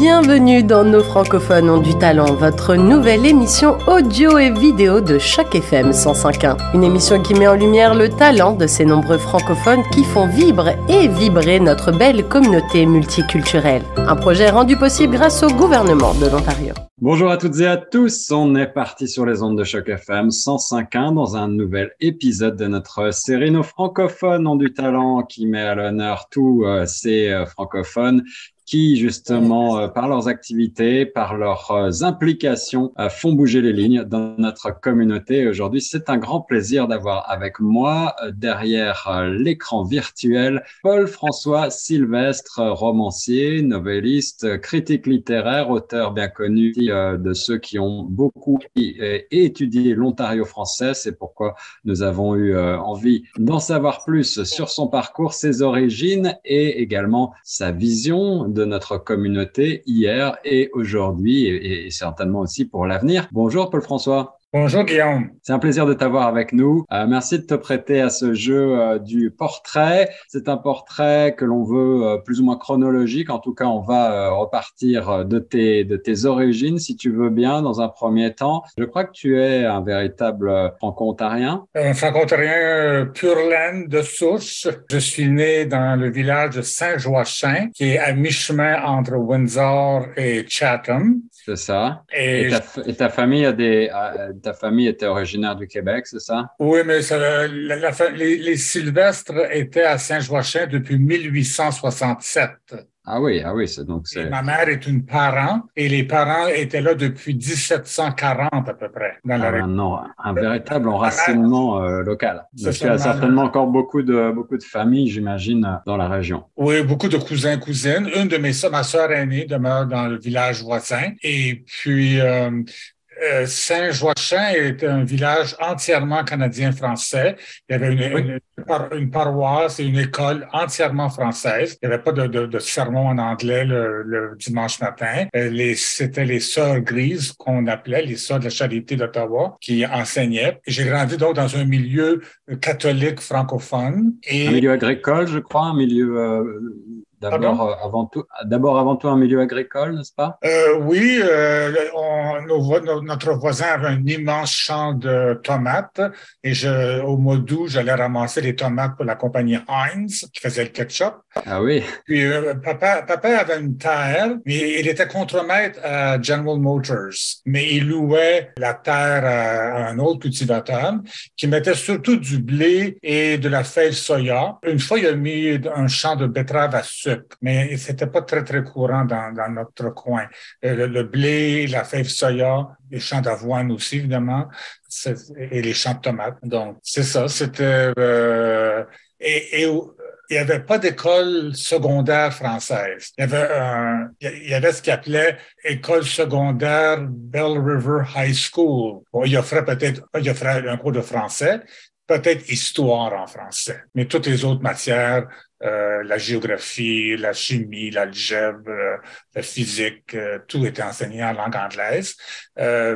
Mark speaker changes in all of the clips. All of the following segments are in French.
Speaker 1: Bienvenue dans Nos francophones ont du talent, votre nouvelle émission audio et vidéo de Choc FM 105.1. Une émission qui met en lumière le talent de ces nombreux francophones qui font vibrer et vibrer notre belle communauté multiculturelle. Un projet rendu possible grâce au gouvernement de l'Ontario.
Speaker 2: Bonjour à toutes et à tous, on est parti sur les ondes de Choc FM 105.1 dans un nouvel épisode de notre série Nos francophones ont du talent qui met à l'honneur tous euh, ces euh, francophones qui, justement, euh, par leurs activités, par leurs euh, implications, euh, font bouger les lignes dans notre communauté. Aujourd'hui, c'est un grand plaisir d'avoir avec moi, derrière l'écran virtuel, Paul-François Sylvestre, romancier, novelliste, critique littéraire, auteur bien connu de ceux qui ont beaucoup étudié l'Ontario français. C'est pourquoi nous avons eu envie d'en savoir plus sur son parcours, ses origines et également sa vision notre communauté hier et aujourd'hui et, certainement aussi pour l'avenir. Bonjour Paul-François.
Speaker 3: Bonjour Guillaume.
Speaker 2: C'est un plaisir de t'avoir avec nous. Euh, merci de te prêter à ce jeu euh, du portrait. C'est un portrait que l'on veut euh, plus ou moins chronologique. En tout cas, on va repartir de tes, de tes origines, si tu veux bien, dans un premier temps. Je crois que tu es un véritable franco-ontarien.
Speaker 3: Un franco-ontarien pur laine de souche. Je suis né dans le village de Saint-Joachim, qui est à mi-chemin entre Windsor et Chatham.
Speaker 2: C'est ça. Et, ta, famille a des, ta famille était originaire du Québec, c'est ça?
Speaker 3: Oui, mais les, Sylvestres étaient à Saint-Joachim depuis 1867.
Speaker 2: Ah oui, ah oui, c'est donc c'est.
Speaker 3: Ma mère est une parent et les parents étaient là depuis 1740 à peu près
Speaker 2: dans la ah, Non, un véritable enracinement euh, local. Parce qu'il y a certainement encore beaucoup de beaucoup de familles, j'imagine, dans la région.
Speaker 3: Oui, beaucoup de cousins cousines. Une de mes ma sœur aînée demeure dans le village voisin et puis euh, euh, Saint-Joachim était un village entièrement canadien-français. Il y avait une, paroisse et une école entièrement française. Il n'y avait pas de, de, sermon en anglais le, dimanche matin. Euh, c'était les sœurs grises qu'on appelait les sœurs de la charité d'Ottawa qui enseignaient. J'ai grandi donc dans un milieu catholique francophone.
Speaker 2: Et... Un milieu agricole, je crois, un milieu euh, D'abord, euh, avant tout, d'abord avant tout un milieu agricole, n'est-ce pas?
Speaker 3: Euh, Oui, euh, on, notre voisin avait un immense champ de tomates et je, au mois d'août, j'allais ramasser les tomates pour la compagnie Heinz qui faisait le ketchup.
Speaker 2: Ah oui.
Speaker 3: Puis euh, papa, papa avait une terre, mais il était contremaître à General Motors, mais il louait la terre à, un autre cultivateur qui mettait surtout du blé et de la feuille soya. Une fois, il a mis un champ de betterave à sucre mais c'était pas très, très courant dans, dans notre coin. Euh, le, blé, la fève soya, les champs d'avoine aussi, évidemment, et les champs de tomates. Donc, c'est ça, c'était... Euh, et, et il n'y avait pas d'école secondaire française. Il y avait, un, il y avait ce qu'il appelait école secondaire Bell River High School. Bon, il offrait peut-être, un cours de français, peut-être histoire en français, mais toutes les autres matières, euh, la géographie, la chimie, l'algèbre, euh, la physique, euh, tout était enseigné en langue anglaise.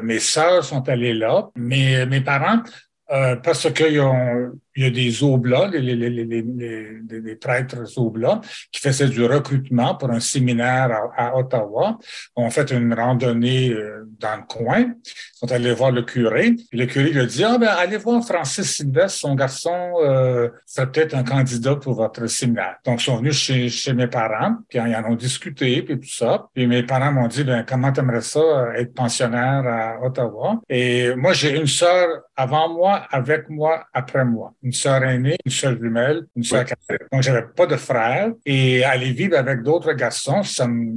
Speaker 3: mes sœurs sont allées là, mais mes parents, parce qu'ils ont il y a des oblats, les, les, les, les, prêtres oblats, qui faisaient du recrutement pour un séminaire à, Ottawa. On fait une randonnée euh, dans le coin. Ils sont allés voir le curé. Le curé lui a dit, ah ben, allez voir Francis Sylvestre, son garçon euh, serait peut-être un candidat pour votre séminaire. Donc, ils sont venus chez, chez mes parents, puis ils en ont discuté, puis tout ça. Puis mes parents m'ont dit, ben, comment t'aimerais ça, euh, être pensionnaire à Ottawa? Et moi, j'ai une sœur avant moi, avec moi, après moi une sœur aînée, une sœur jumelle, une sœur oui. Donc, j'avais pas de frère. Et aller vivre avec d'autres garçons, ça me,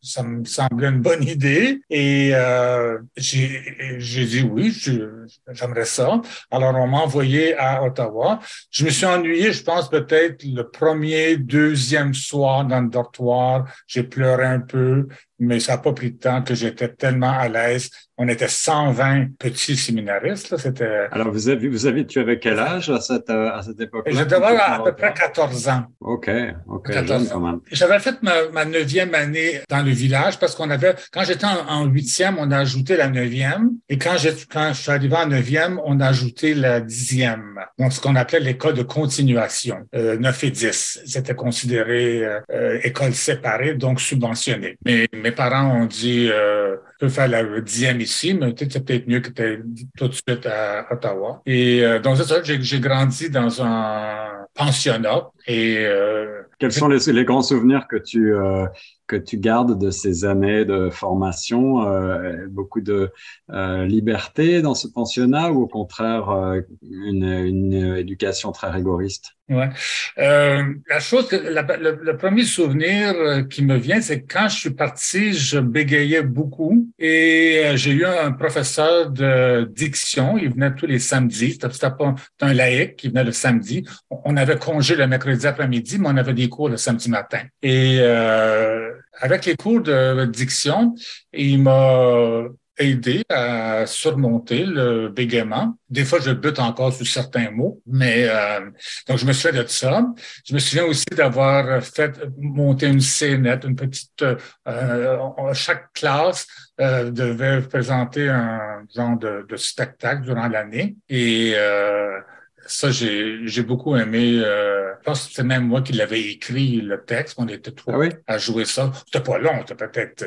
Speaker 3: ça me semblait une bonne idée. Et euh, j'ai dit oui, j'aimerais ça. Alors, on m'a envoyé à Ottawa. Je me suis ennuyé, je pense, peut-être le premier, deuxième soir dans le dortoir. J'ai pleuré un peu mais ça n'a pas pris de temps que j'étais tellement à l'aise. On était 120 petits séminaristes. C'était.
Speaker 2: Alors, vous avez, vous avez, tu avais quel âge à cette, à cette époque-là?
Speaker 3: Je devais à peu près 14 ans.
Speaker 2: OK, OK.
Speaker 3: J'avais fait ma, neuvième année dans le village parce qu'on avait, quand j'étais en huitième, on a ajouté la neuvième. Et quand, quand je suis arrivé en neuvième, on a ajouté la dixième. Donc, ce qu'on appelait l'école de continuation, euh, 9 et 10. C'était considéré euh, euh, école séparée, donc subventionnée. Mais mes parents ont dit, euh, peut faire la dixième ici, mais c'est peut-être mieux que tu tout de suite à Ottawa. Et euh, donc, c'est ça, j'ai grandi dans un pensionnat et... Euh,
Speaker 2: Quels sont les, les, grands souvenirs que tu, euh, que tu gardes de ces années de formation euh, Beaucoup de liberté dans ce pensionnat ou au contraire une, une, éducation très rigoriste?
Speaker 3: Ouais. Euh, la chose, que, le, le, premier souvenir qui me vient, c'est quand je suis parti, je bégayais beaucoup et j'ai eu un professeur de diction. Il venait tous les samedis. C'était pas un laïc qui venait le samedi. On avait congé le mercredi après-midi, mais on avait des cours le samedi matin. Et euh, avec les cours de diction, il m'a aidé à surmonter le bégaiement. Des fois, je bute encore sur certains mots, mais euh, donc je me souviens de ça. Je me souviens aussi d'avoir fait monter une scénette, une petite. Euh, chaque classe euh, devait présenter un genre de, de spectacle durant l'année et euh, ça, j'ai beaucoup aimé. Euh, je pense que c'était même moi qui l'avais écrit, le texte. On était trois
Speaker 2: ah oui?
Speaker 3: à jouer ça. C'était pas long, c'était peut-être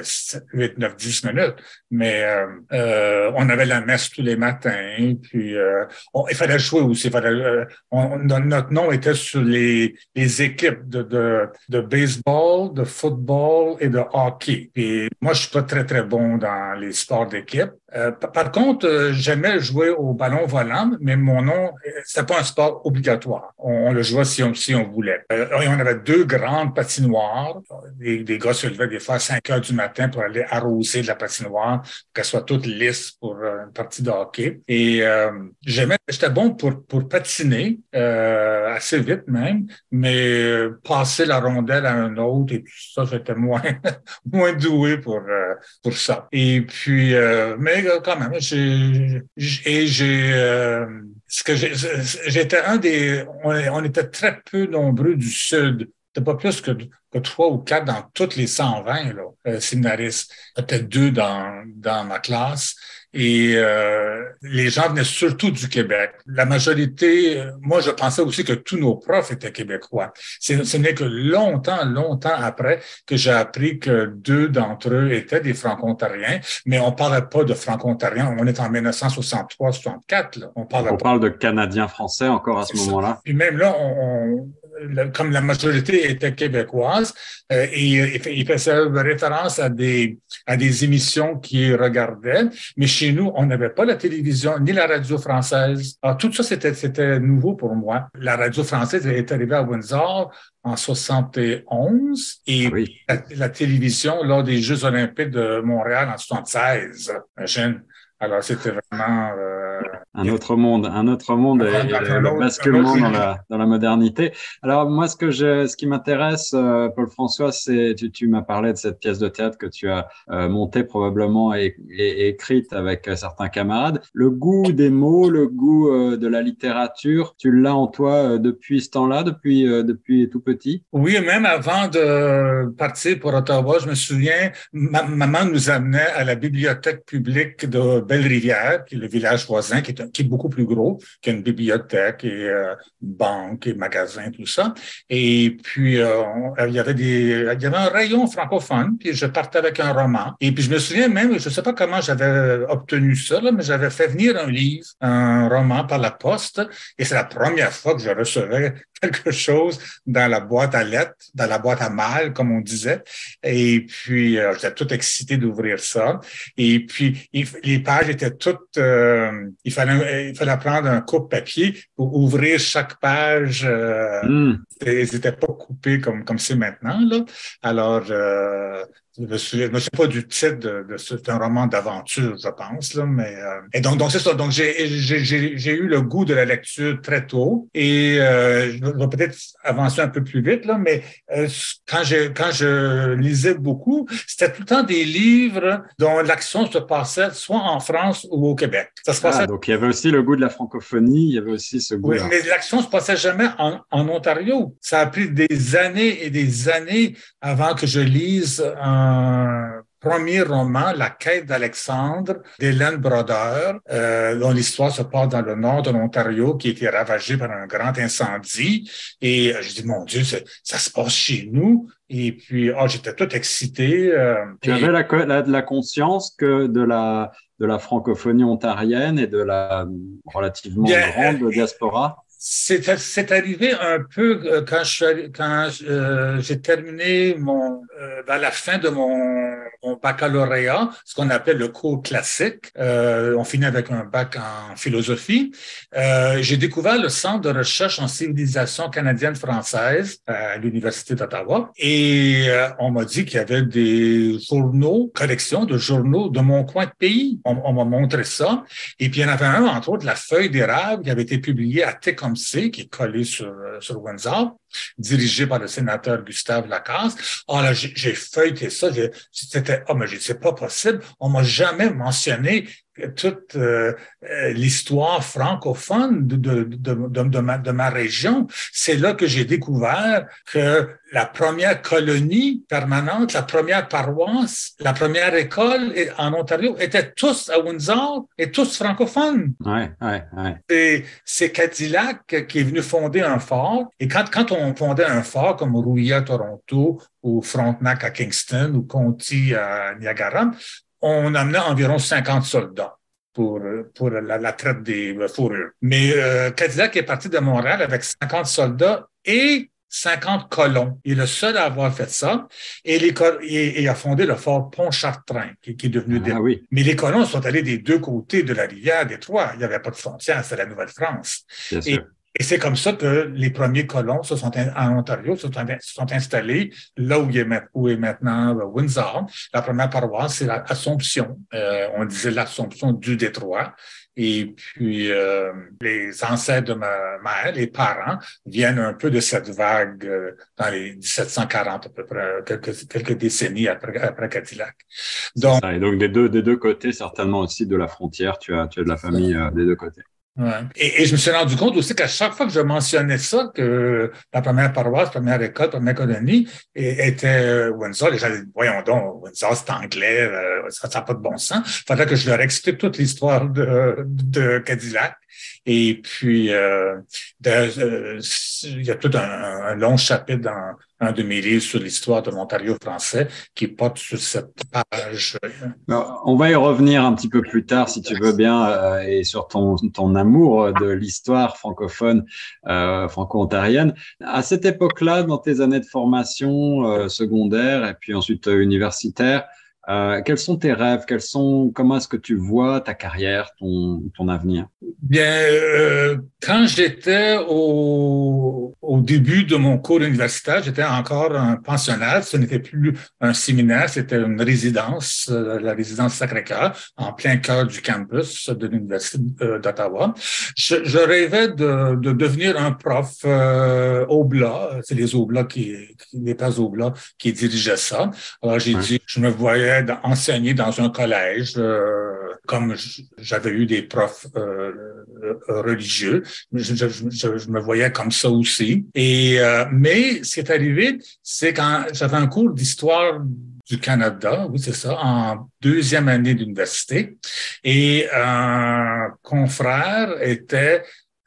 Speaker 3: 8, 9, 10 minutes. Mais euh, euh, on avait la messe tous les matins. Puis euh, on, il fallait jouer aussi. Il fallait, euh, on, notre nom était sur les, les équipes de, de, de baseball, de football et de hockey. Et moi, je suis pas très, très bon dans les sports d'équipe. Euh, par contre, j'aimais jouer au ballon volant, mais mon nom, c'était pas un sport obligatoire. On, le jouait si on, si on voulait. Euh, et on avait deux grandes patinoires. Des, des gars se levaient des fois à 5 heures du matin pour aller arroser de la patinoire, qu'elle soit toute lisse pour euh, une partie de hockey. Et euh, j'aimais, j'étais bon pour, pour patiner, euh, assez vite même, mais passer la rondelle à un autre et tout ça, j'étais moins, moins doué pour, euh, pour ça. Et puis, mais quand même, j'ai, et j'ai, ce que j'étais un des, on, était très peu nombreux du Sud. C'était pas plus que, que trois ou quatre dans toutes les 120 là, euh, séminaristes. Peut-être deux dans, dans ma classe. Et euh, les gens venaient surtout du Québec. La majorité, moi, je pensais aussi que tous nos profs étaient québécois. Ce n'est que longtemps, longtemps après que j'ai appris que deux d'entre eux étaient des franco-ontariens, mais on parlait pas de franco-ontariens. On est en 1963-64. On, parle,
Speaker 2: on parle de Canadiens-Français encore à ce moment-là.
Speaker 3: Puis même là, on, on, comme la majorité était québécoise, euh, et il faisait référence à des, à des émissions qu'ils regardaient, mais chez nous, on n'avait pas la télévision ni la radio française. Alors, tout ça, c'était, c'était nouveau pour moi. La radio française est arrivée à Windsor en 71 et
Speaker 2: ah oui.
Speaker 3: la, la, télévision lors des Jeux olympiques de Montréal en 76. Imagine. Alors, c'était vraiment... Euh,
Speaker 2: un autre monde, un autre monde et, le basculement dans la, dans la modernité. Alors moi, ce que je, ce qui m'intéresse, euh, Paul François, c'est tu, tu m'as parlé de cette pièce de théâtre que tu as euh, montée probablement et, et, écrite avec euh, certains camarades. Le goût des mots, le goût de la littérature, tu l'as en toi depuis ce temps-là, depuis depuis tout petit?
Speaker 3: Oui, même avant de partir pour Ottawa, je me souviens, ma, maman nous amenait à la bibliothèque publique de Belle-Rivière, qui est le village voisin, qui qui est beaucoup plus gros qu'une bibliothèque et euh, banque et magasin, tout ça. Et puis, euh, il y avait des, il y avait un rayon francophone, puis je partais avec un roman. Et puis, je me souviens même, je ne sais pas comment j'avais obtenu ça, mais j'avais fait venir un livre, un roman par la poste, et c'est la première fois que je recevais quelque chose dans la boîte à lettres, dans la boîte à mal, comme on disait. Et puis, euh, j'étais tout excité d'ouvrir ça. Et puis, il, les pages étaient toutes, euh, il fallait, il fallait prendre un coupe papier pour ouvrir chaque page. Euh, mm. Ils n'étaient pas coupés comme comme c'est maintenant là. Alors, euh, je me souviens, je me souviens pas du titre de, de c'est un roman d'aventure, je pense, là, mais euh, et donc donc c'est ça. Donc j'ai j'ai eu le goût de la lecture très tôt et euh, je vais peut-être avancer un peu plus vite là, mais euh, quand je quand je lisais beaucoup, c'était tout le temps des livres dont l'action se passait soit en France ou au Québec.
Speaker 2: Ça se passait. Ah, donc il y avait aussi le goût de la francophonie, il y avait aussi ce goût.
Speaker 3: Oui, mais l'action se passait jamais en, en Ontario. Ça a pris des années et des années avant que je lise un premier roman, La quête d'Alexandre, d'Hélène Broder, euh, dont l'histoire se passe dans le nord de l'Ontario, qui a été ravagé par un grand incendie. Et euh, je dis, mon Dieu, ça, se passe chez nous. Et puis, oh, j'étais tout excité.
Speaker 2: Euh, tu avais la, la, conscience que de la, de la francophonie ontarienne et de la relativement grande diaspora
Speaker 3: c'est arrivé un peu euh, quand euh, j'ai terminé mon euh, vers la fin de mon, mon baccalauréat, ce qu'on appelle le cours classique. Euh, on finit avec un bac en philosophie. Euh, j'ai découvert le centre de recherche en civilisation canadienne-française à l'université d'Ottawa et on m'a dit qu'il y avait des journaux, collections de journaux de mon coin de pays. On, m'a montré ça et puis il y en avait un entre autres la feuille d'érable qui avait été publiée à Tecom qui est collé sur, euh, sur Windsor, dirigé par le sénateur Gustave Lacasse. Ah là, j'ai feuilleté ça. C'était, oh, mais c'est pas possible. On m'a jamais mentionné toute euh, euh, l'histoire francophone de, de, de, de, ma, de ma région. C'est là que j'ai découvert que la première colonie permanente, la première paroisse, la première école en Ontario étaient tous à Windsor et tous francophones.
Speaker 2: Ouais, ouais, ouais.
Speaker 3: C'est Cadillac qui est venu fonder un fort. Et quand, quand on fondait un fort comme Rouillé à Toronto ou Frontenac à Kingston ou Conti à Niagara, on amenait environ 50 soldats pour, pour la, traite des fourrures. Mais euh, Cadillac est parti de Montréal avec 50 soldats et 50 colons. Il est le seul à avoir fait ça. Et, les, et, a fondé le fort Pontchartrain, qui, qui est devenu...
Speaker 2: Ah, oui.
Speaker 3: Mais les colons sont allés des deux côtés de la rivière Détroit. Il n'y avait pas de frontière, c'est la Nouvelle-France. Et et c'est comme ça que les premiers colons se sont en Ontario se sont, installés là où, est, où est maintenant euh, Windsor. La première paroisse, c'est l'Assomption. Euh, on disait l'Assomption du Détroit. Et puis, euh, les ancêtres de ma mère, les parents, viennent un peu de cette vague euh, dans les 1740 à peu près, quelques, quelques décennies après, après Cadillac.
Speaker 2: Donc, et donc des deux, des deux côtés, certainement aussi de la frontière, tu as, tu as de la famille des deux côtés.
Speaker 3: Et, je me suis rendu compte aussi qu'à chaque fois que je mentionnais ça, que la première paroisse, première école, première colonie était euh, Windsor, les gens disaient, voyons donc, Windsor, c'est anglais, euh, ça n'a pas de bon sens. Il fallait que je leur explique toute l'histoire de, Cadillac. Et puis, euh, il y a tout un, long chapitre dans un de mes livres sur l'histoire de l'Ontario français qui porte sur cette page.
Speaker 2: on va y revenir un petit peu plus tard, si tu veux bien, euh, et sur ton, ton amour de l'histoire francophone franco-ontarienne. À cette époque-là, dans tes années de formation secondaire et puis ensuite universitaire, euh, quels sont tes rêves? Quels sont Comment est-ce que tu vois ta carrière, ton, ton avenir?
Speaker 3: Bien, euh, quand j'étais au, au début de mon cours universitaire, j'étais encore un pensionnaire. Ce n'était plus un séminaire, c'était une résidence, euh, la résidence Sacré-Cœur, en plein cœur du campus de l'Université d'Ottawa. Je, je, rêvais de, de, devenir un prof euh, Oblat. C'est les Oblats qui, les pères Oblats qui dirigeaient ça. Alors j'ai dit, je me voyais enseigner dans un collège, euh, comme j'avais eu des profs euh, religieux, je, me voyais comme ça aussi. Et euh, mais ce qui est arrivé, c'est quand j'avais un cours d'histoire du Canada, oui c'est ça, en deuxième année d'université, et un confrère était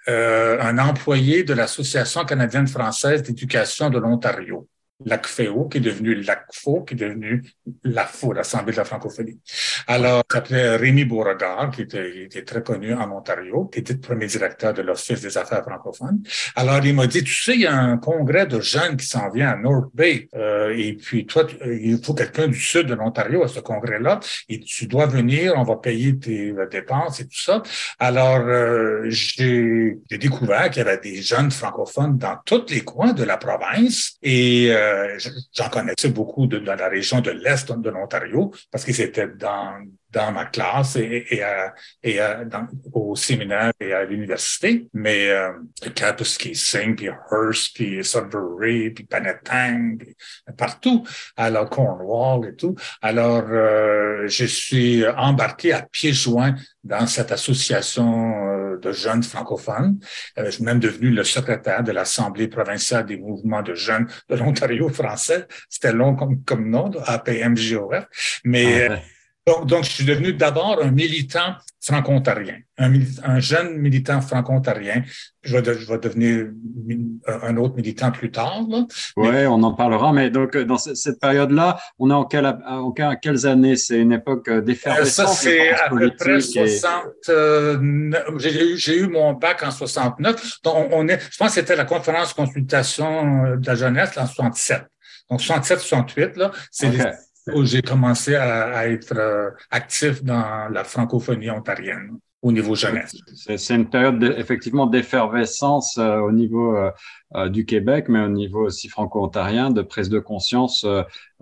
Speaker 3: un employé de l'Association canadienne-française d'éducation de l'Ontario. l'ACFEO, qui est devenu l'ACFO, qui est devenu l'AFO, l'Assemblée de la francophonie. Alors, il s'appelait Rémi Beauregard, qui était, était, très connu en Ontario, qui était le premier directeur de l'Office des affaires francophones. Alors, il m'a dit, tu sais, il y a un congrès de jeunes qui s'en vient à North Bay, euh, et puis toi, il faut quelqu'un du sud de l'Ontario à ce congrès-là, et tu dois venir, on va payer tes dépenses et tout ça. Alors, euh, j'ai découvert qu'il y avait des jeunes francophones dans tous les coins de la province, et euh, euh, j'en connaissais beaucoup dans la région de l'Est de l'Ontario? Parce qu'ils étaient dans, ma classe et, et dans, au séminaire et à l'université. Mais euh, le campus puis Hearst, puis Sudbury, puis Penetang, partout, alors Cornwall et tout. Alors, euh, je suis embarqué à pieds joints dans cette association de, jeunes francophones. Euh, je suis même devenu le secrétaire de l'Assemblée provinciale des mouvements de jeunes de l'Ontario français. C'était long comme, comme nom, APMJOF. Mais ah, donc, donc, je suis devenu d'abord un militant franco-ontarien, un, un, jeune militant franco-ontarien. Je vais, je vais devenir un autre militant plus tard.
Speaker 2: Oui, on en parlera. Mais donc, dans cette période-là, on est en, quelle, en quelles années? C'est une époque d'effervescence
Speaker 3: Ça, c'est à peu près 60. Euh, j'ai eu mon bac en 69. Donc, on est, je pense que c'était la conférence consultation de la jeunesse en 67. Donc, 67-68, là, c'est où j'ai commencé à, être euh, actif dans la francophonie ontarienne au niveau jeunesse.
Speaker 2: C'est une période effectivement d'effervescence euh, au niveau euh, du Québec, mais au niveau aussi franco-ontarien, de prise de conscience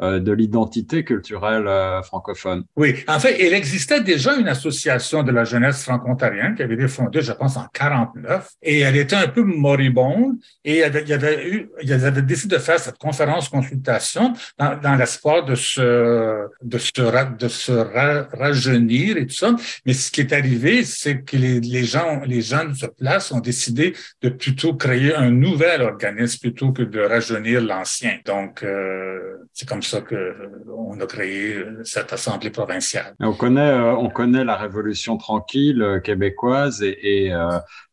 Speaker 2: de l'identité culturelle euh, francophone.
Speaker 3: Oui, en fait, il existait déjà une association de la jeunesse franco-ontarienne qui avait été fondée, je pense, en 49, et elle était un peu moribonde, et il y avait eu, ils avaient décidé de faire cette conférence consultation dans, l'espoir de se, de se, de se rajeunir et tout ça. Mais ce qui est arrivé, c'est que les, gens, les gens de place ont décidé de plutôt créer un nouvel organisme plutôt que de rajeunir l'ancien. Donc, euh, c'est comme ça qu'on euh, a créé euh, cette assemblée provinciale.
Speaker 2: On connaît, euh, on connaît la révolution tranquille québécoise et, et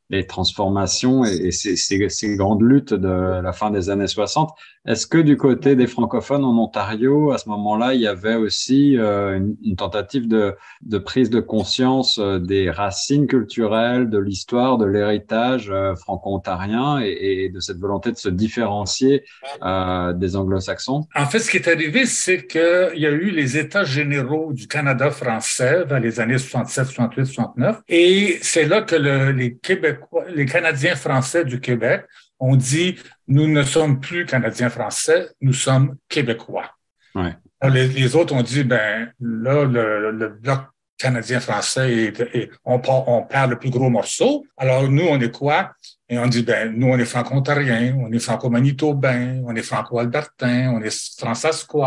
Speaker 2: les transformations et, ces, grandes luttes de la fin des années 60. Est-ce que du côté des francophones en Ontario, à ce moment-là, il y avait aussi euh, une, tentative de, prise de conscience euh, des racines culturelles, de l'histoire, de l'héritage euh, franco-ontarien et, de cette volonté de se différencier euh, des anglo-saxons?
Speaker 3: En fait, ce qui est arrivé, c'est qu'il y a eu les États généraux du Canada français dans les années 67, 68, 69. Et c'est là que le, les Québécois, les Canadiens français du Québec on dit nous ne sommes plus Canadiens français, nous sommes Québécois.
Speaker 2: Ouais.
Speaker 3: Les, les, autres ont dit ben là le, le bloc canadien français et, on, on perd le plus gros morceau. Alors nous on est quoi? Et on dit ben nous on est franco-ontariens, on est franco-manitobains, on est franco-albertains, on est franco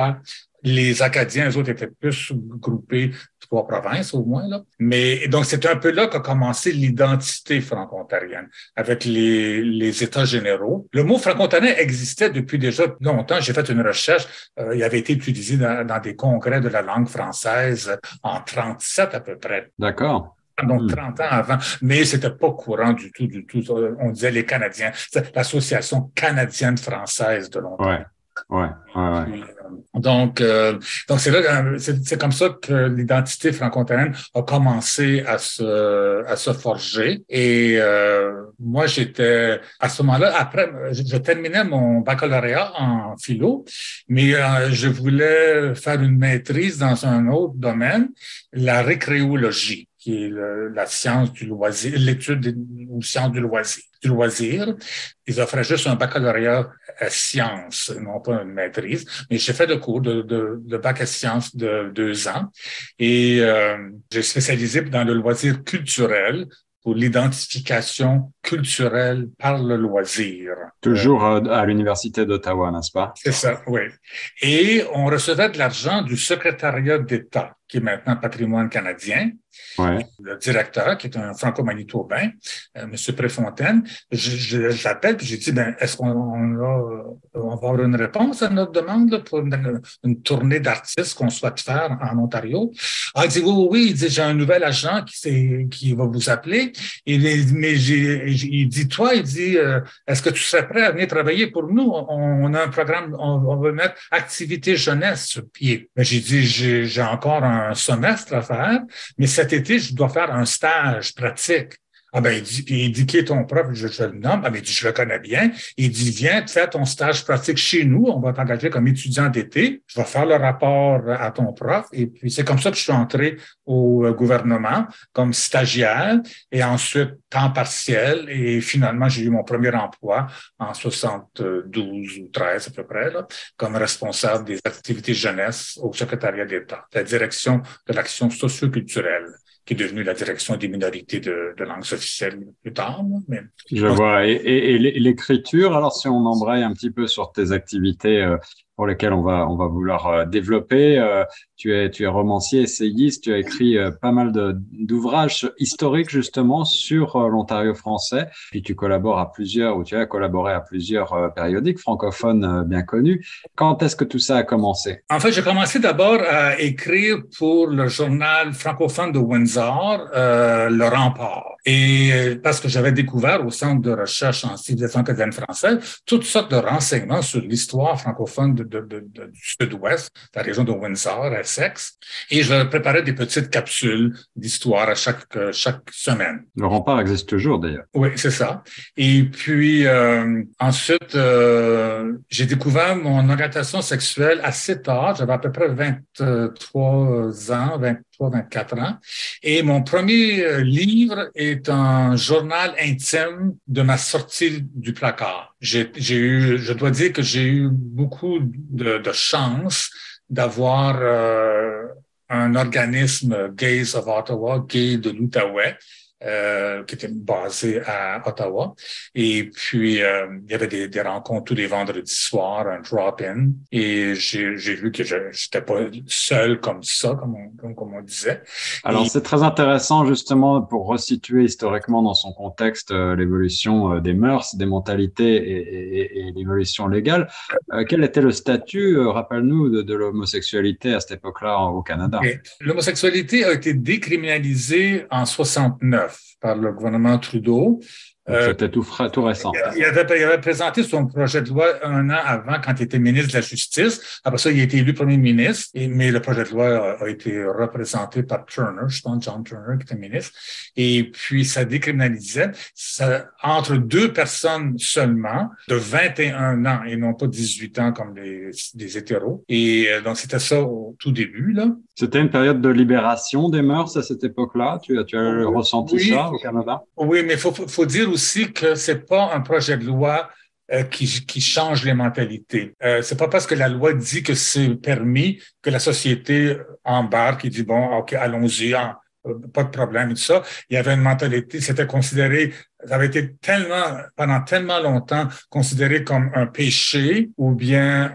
Speaker 3: les Acadiens, eux autres, étaient plus groupés trois provinces au moins. Là. Mais donc, c'est un peu là qu'a commencé l'identité franco-ontarienne, avec les, les États généraux. Le mot franco-ontarien existait depuis déjà longtemps. J'ai fait une recherche. Euh, il avait été utilisé dans, dans, des congrès de la langue française en 37 à peu près.
Speaker 2: D'accord
Speaker 3: donc 30 hmm. ans avant, mais c'était pas courant du tout, du tout. On disait les Canadiens, l'association canadienne française de l'Ontario.
Speaker 2: Ouais, ouais,
Speaker 3: Donc, euh, donc c'est là, euh, c'est comme ça que l'identité franco-ontarienne a commencé à se, à se forger. Et euh, moi, j'étais à ce moment-là, après, je, terminais mon baccalauréat en philo, mais euh, je voulais faire une maîtrise dans un autre domaine, la récréologie qui est la science du loisir, l'étude ou science du loisir. Du loisir. Ils offraient juste un baccalauréat à sciences, non pas une maîtrise, mais j'ai fait le cours de, de, de, bac à sciences de deux ans et euh, j'ai spécialisé dans le loisir culturel pour l'identification culturelle par le loisir.
Speaker 2: Toujours à l'Université d'Ottawa, n'est-ce pas?
Speaker 3: C'est ça, oui. Et on recevait de l'argent du secrétariat d'État, qui est maintenant patrimoine canadien,
Speaker 2: Ouais.
Speaker 3: Le directeur, qui est un franco-manitobain, euh, M. Préfontaine, je, je, l'appelle puis j'ai dit, ben, est-ce qu'on on, on va avoir une réponse à notre demande pour une, tournée d'artistes qu'on souhaite faire en Ontario? Ah, il dit, oui, oui, oui. Il dit, j'ai un nouvel agent qui, qui va vous appeler. Il, mais il dit, toi, il dit, euh, est-ce que tu serais prêt à venir travailler pour nous? On, a un programme, on, on veut mettre activité jeunesse sur pied. Mais j'ai dit, j'ai, encore un semestre à faire, mais cet été, je dois faire un stage pratique. Ah ben, il dit, puis il dit qui est ton prof, je, je le nomme. Ah ben, il dit, je le connais bien. Il dit, viens faire ton stage pratique chez nous. On va t'engager comme étudiant d'été. Je vais faire le rapport à ton prof. Et puis, c'est comme ça que je suis entré au euh, gouvernement comme stagiaire et ensuite temps partiel. Et finalement, j'ai eu mon premier emploi en 72 ou 13 à peu près, là, comme responsable des activités jeunesse au secrétariat d'État, la direction de l'action socioculturelle qui est devenue la direction des minorités de, langues officielles plus tard.
Speaker 2: Je vois. Et l'écriture, alors si on embraye un petit peu sur tes activités euh, pour lesquels on va, on va vouloir euh, développer. Euh, tu es, tu es romancier, essayiste, tu as écrit euh, pas mal d'ouvrages historiques justement sur l'Ontario français. Puis tu collabores à plusieurs, ou tu as collaboré à plusieurs périodiques francophones bien connus. Quand est-ce que tout ça a commencé?
Speaker 3: En fait, j'ai commencé d'abord à écrire pour le journal francophone de Windsor, Le Rempart. Et parce que j'avais découvert au Centre de recherche en civilisation acadienne française toutes sortes de renseignements sur l'histoire francophone de, de, de, du sud-ouest, la région de Windsor, Essex, et je préparais des petites capsules d'histoire à chaque, chaque semaine.
Speaker 2: Le rempart existe toujours d'ailleurs.
Speaker 3: Oui, c'est ça. Et puis euh, ensuite, euh, j'ai découvert mon orientation sexuelle assez tard, j'avais à peu près 23 ans, 23, 24 ans, et mon premier euh, livre est un journal intime de ma sortie du placard. J'ai eu, je dois dire que j'ai eu beaucoup de, de chance d'avoir euh, un organisme Gays of Ottawa, Gay de l'Outaouais, euh, qui était basé à Ottawa. Et puis, euh, il y avait des, des, rencontres tous les vendredis soirs, un drop-in. Et j'ai vu que je n'étais pas seul comme ça, comme on, comme, comme on disait.
Speaker 2: Alors, c'est très intéressant, justement, pour resituer historiquement dans son contexte euh, l'évolution des mœurs, des mentalités et, et, et l'évolution légale. quel était le statut, rappelle-nous, de, de l'homosexualité à cette époque-là au Canada?
Speaker 3: L'homosexualité a été décriminalisée en 69 par le gouvernement Trudeau.
Speaker 2: Euh, C'était tout, tout récent.
Speaker 3: Il avait, il avait, présenté son projet de loi un an avant quand il était ministre de la Justice. Après ça, il a été élu premier ministre, et, mais le projet de loi a, été représenté par Turner, je pense John Turner qui était ministre. Et puis, ça décriminalisait ça, entre deux personnes seulement de 21 ans et non pas 18 ans comme les, les hétéros. Et euh, donc, c'était ça au tout début. là.
Speaker 2: C'était une période de libération des mœurs à cette époque-là? Tu, tu as ressenti ça au Canada?
Speaker 3: Oui, mais il faut, faut dire aussi que c'est pas un projet de loi euh, qui, qui, change les mentalités. Euh, c'est pas parce que la loi dit que c'est permis que la société embarque et dit bon, ok, allons-y, hein, pas de problème et tout ça. Il y avait une mentalité, c'était considéré ça avait été tellement, pendant tellement longtemps considéré comme un péché ou bien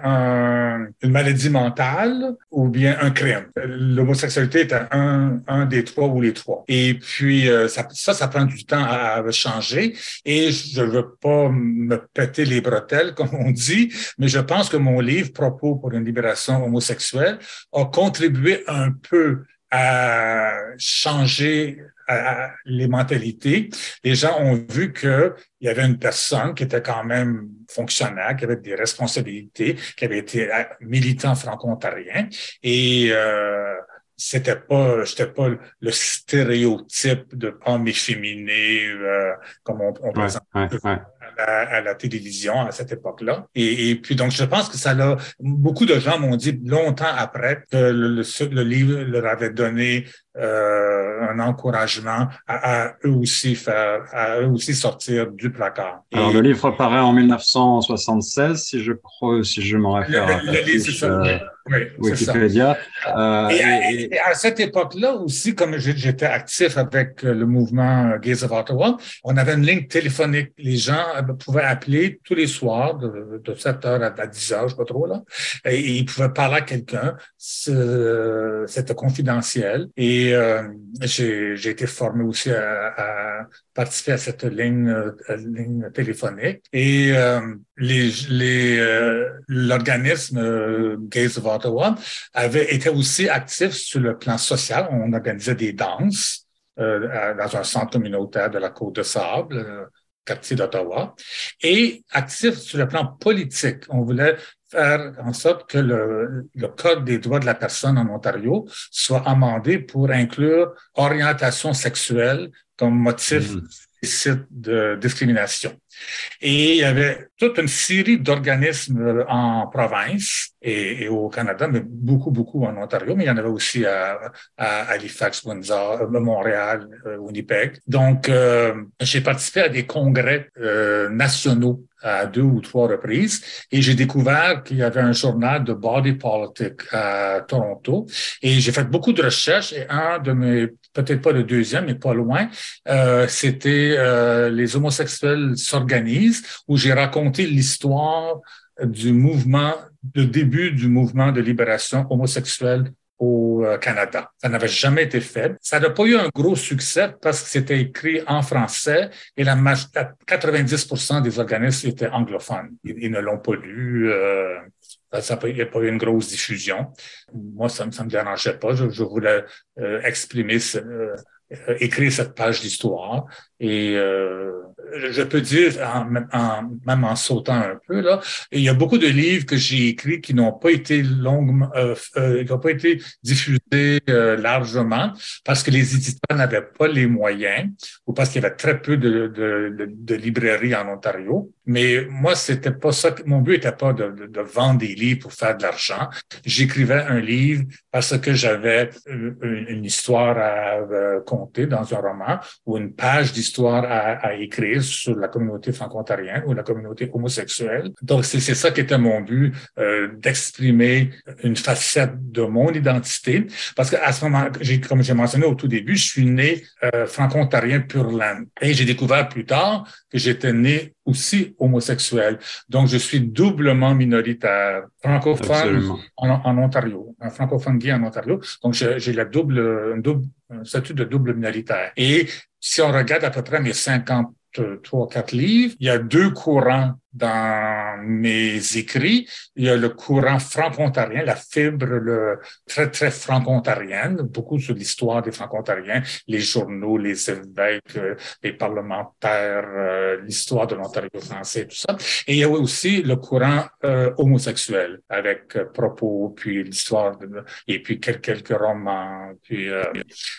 Speaker 3: une maladie mentale ou bien un crime. L'homosexualité était un, un des trois ou les trois. Et puis, euh, ça, ça, ça prend du temps à, à changer et je veux pas me péter les bretelles, comme on dit, mais je pense que mon livre, Propos pour une libération homosexuelle, a contribué un peu à changer les mentalités. Les gens ont vu qu'il y avait une personne qui était quand même fonctionnaire, qui avait des responsabilités, qui avait été euh, militant franco-ontarien. Et euh, c'était pas j'étais pas le stéréotype de homme efféminé euh, comme on, on présente à, la, télévision à cette époque-là et, puis donc je pense que ça l'a beaucoup de gens m'ont dit longtemps après que le, le livre leur avait donné euh, un encouragement à, eux aussi faire, à eux aussi sortir du placard.
Speaker 2: Alors le livre paraît en 1976, si je crois, si je me réfère à
Speaker 3: le livre, ça.
Speaker 2: Euh, oui, Wikipédia.
Speaker 3: Euh, et, et, à cette époque-là aussi, comme j'étais actif avec le mouvement Gays of Ottawa, on avait une ligne téléphonique. Les gens pouvaient appeler tous les soirs de, de 7 heures à 10 heures, je sais pas trop là, et, ils pouvaient parler à quelqu'un. C'était confidentiel et euh, j'ai été formé aussi à, à, participer à cette ligne, euh, téléphonique. Et euh, les, l'organisme Gays of Ottawa avait été aussi actif sur le plan social. On organisait des danses dans un centre communautaire de la Côte de Sable quartier d'Ottawa, et actif sur le plan politique. On voulait faire en sorte que le, le, Code des droits de la personne en Ontario soit amendé pour inclure orientation sexuelle comme motif mmh de discrimination. Et il y avait toute une série d'organismes en province et, au Canada, mais beaucoup, beaucoup en Ontario, mais il y en avait aussi à, à Halifax, Windsor, euh, Montréal, euh, Winnipeg. Donc, euh, j'ai participé à des congrès nationaux à deux ou trois reprises. Et j'ai découvert qu'il y avait un journal de body politic à Toronto. Et j'ai fait beaucoup de recherches et un de mes peut-être pas le deuxième mais pas loin euh, c'était euh, les homosexuels s'organisent où j'ai raconté l'histoire du mouvement le début du mouvement de libération homosexuelle au euh, Canada. Ça n'avait jamais été fait. Ça n'a pas eu un gros succès parce que c'était écrit en français et la 90 des organismes étaient anglophones. Ils, ne l'ont pas lu. Euh, ça il n'y a pas eu une grosse diffusion. Moi, ça ne me dérangeait pas. Je, voulais euh, exprimer, euh, écrire cette page d'histoire et euh, je peux dire, en, en, même en sautant un peu, là, il y a beaucoup de livres que j'ai écrits qui n'ont pas été longuement, euh, euh, qui n'ont pas été diffusés euh, largement parce que les éditeurs n'avaient pas les moyens ou parce qu'il y avait très peu de, de, de, librairies en Ontario. Mais moi, c'était pas ça. Mon but n'était pas de, de, vendre des livres pour faire de l'argent. J'écrivais un livre parce que j'avais une, une, histoire à conter dans un roman ou une page d'histoire histoire à, écrire sur la communauté franco-ontarienne ou la communauté homosexuelle. Donc, c'est ça qui était mon but, euh, d'exprimer une facette de mon identité. Parce qu'à ce moment, comme j'ai mentionné au tout début, je suis né euh, franco-ontarien pur land. Et j'ai découvert plus tard que j'étais né aussi homosexuel. Donc, je suis doublement minoritaire, francophone en, en, Ontario, un francophone gay en Ontario. Donc, j'ai la double, un double un statut de double minoritaire. Et si on regarde à peu près mes 53, 4 livres, il y a deux courants dans mes écrits. Il y a le courant franco-ontarien, la fibre le, très, très franco-ontarienne, beaucoup sur l'histoire des franco-ontariens, les journaux, les évêques, les parlementaires, euh, l'histoire de l'Ontario français, tout ça. Et il y a aussi le courant euh, homosexuel, avec euh, propos, puis l'histoire, et puis quelques, quelques romans. Puis,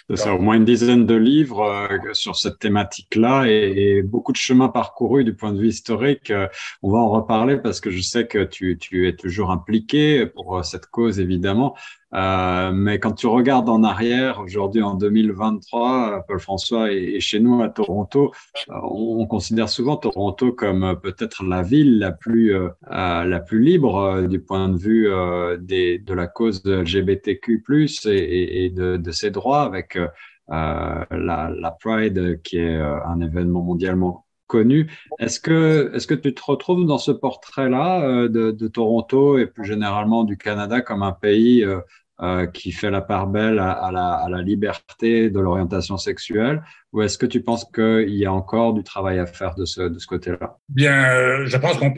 Speaker 2: C'est ça, au moins une dizaine de livres sur cette thématique-là et, et, beaucoup de chemins parcourus du point de vue historique on va en reparler parce que je sais que tu, es toujours impliqué pour cette cause, évidemment. Euh, mais quand tu regardes en arrière, aujourd'hui en 2023, Paul François est, chez nous à Toronto. Euh, on, considère souvent Toronto comme peut-être la ville la plus euh, libre du point de vue de la cause LGBTQ+ et, et de, de, ses droits, avec la, la Pride qui est un événement mondialement connu. Est-ce que, est-ce que tu te retrouves dans ce portrait-là euh, de, de, Toronto et plus généralement du Canada comme un pays euh, euh, qui fait la part belle à, à, la, à la, liberté de l'orientation sexuelle? Ou est-ce que tu penses qu'il y a encore du travail à faire de ce, de ce côté-là?
Speaker 3: Bien, je pense qu'on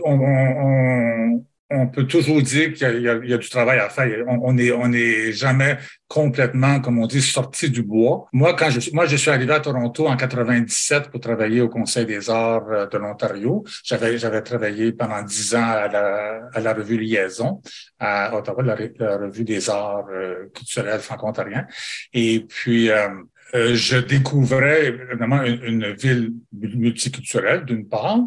Speaker 3: on, peut toujours dire qu'il y, a du travail à faire. On n'est est jamais complètement, comme on dit, sorti du bois. Moi, quand je, moi, je suis arrivé à Toronto en 97 pour travailler au Conseil des arts euh, de l'Ontario. J'avais, travaillé pendant dix ans à la, la revue Liaison à Ottawa, la, revue des arts euh, culturels franco-ontariens. Euh, euh, je découvrais évidemment une, ville multiculturelle d'une part.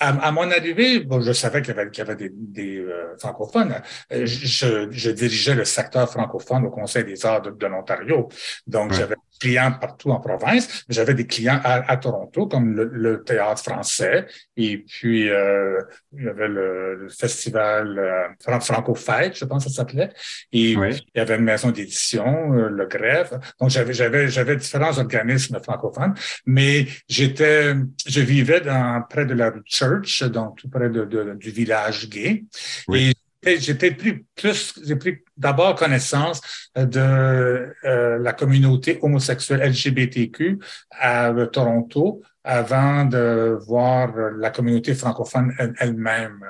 Speaker 3: À, mon arrivée, bon, je savais qu'il y avait, y avait des, des euh, francophones. Euh, je, je, dirigeais le secteur francophone au Conseil des arts de, l'Ontario. Donc, j'avais clients partout en province. J'avais des clients à, Toronto, comme le, théâtre français, et puis euh, il y avait le, festival euh, Franco Fête, je pense que ça s'appelait, et il y avait une maison d'édition, euh, le Grève. Donc j'avais j'avais j'avais différents organismes francophones, mais j'étais je vivais dans près de la rue Church, donc tout près de, du village gay, et J'étais plus, plus, j'ai pris d'abord connaissance de euh, la communauté homosexuelle LGBTQ à Toronto avant de voir la communauté francophone elle-même.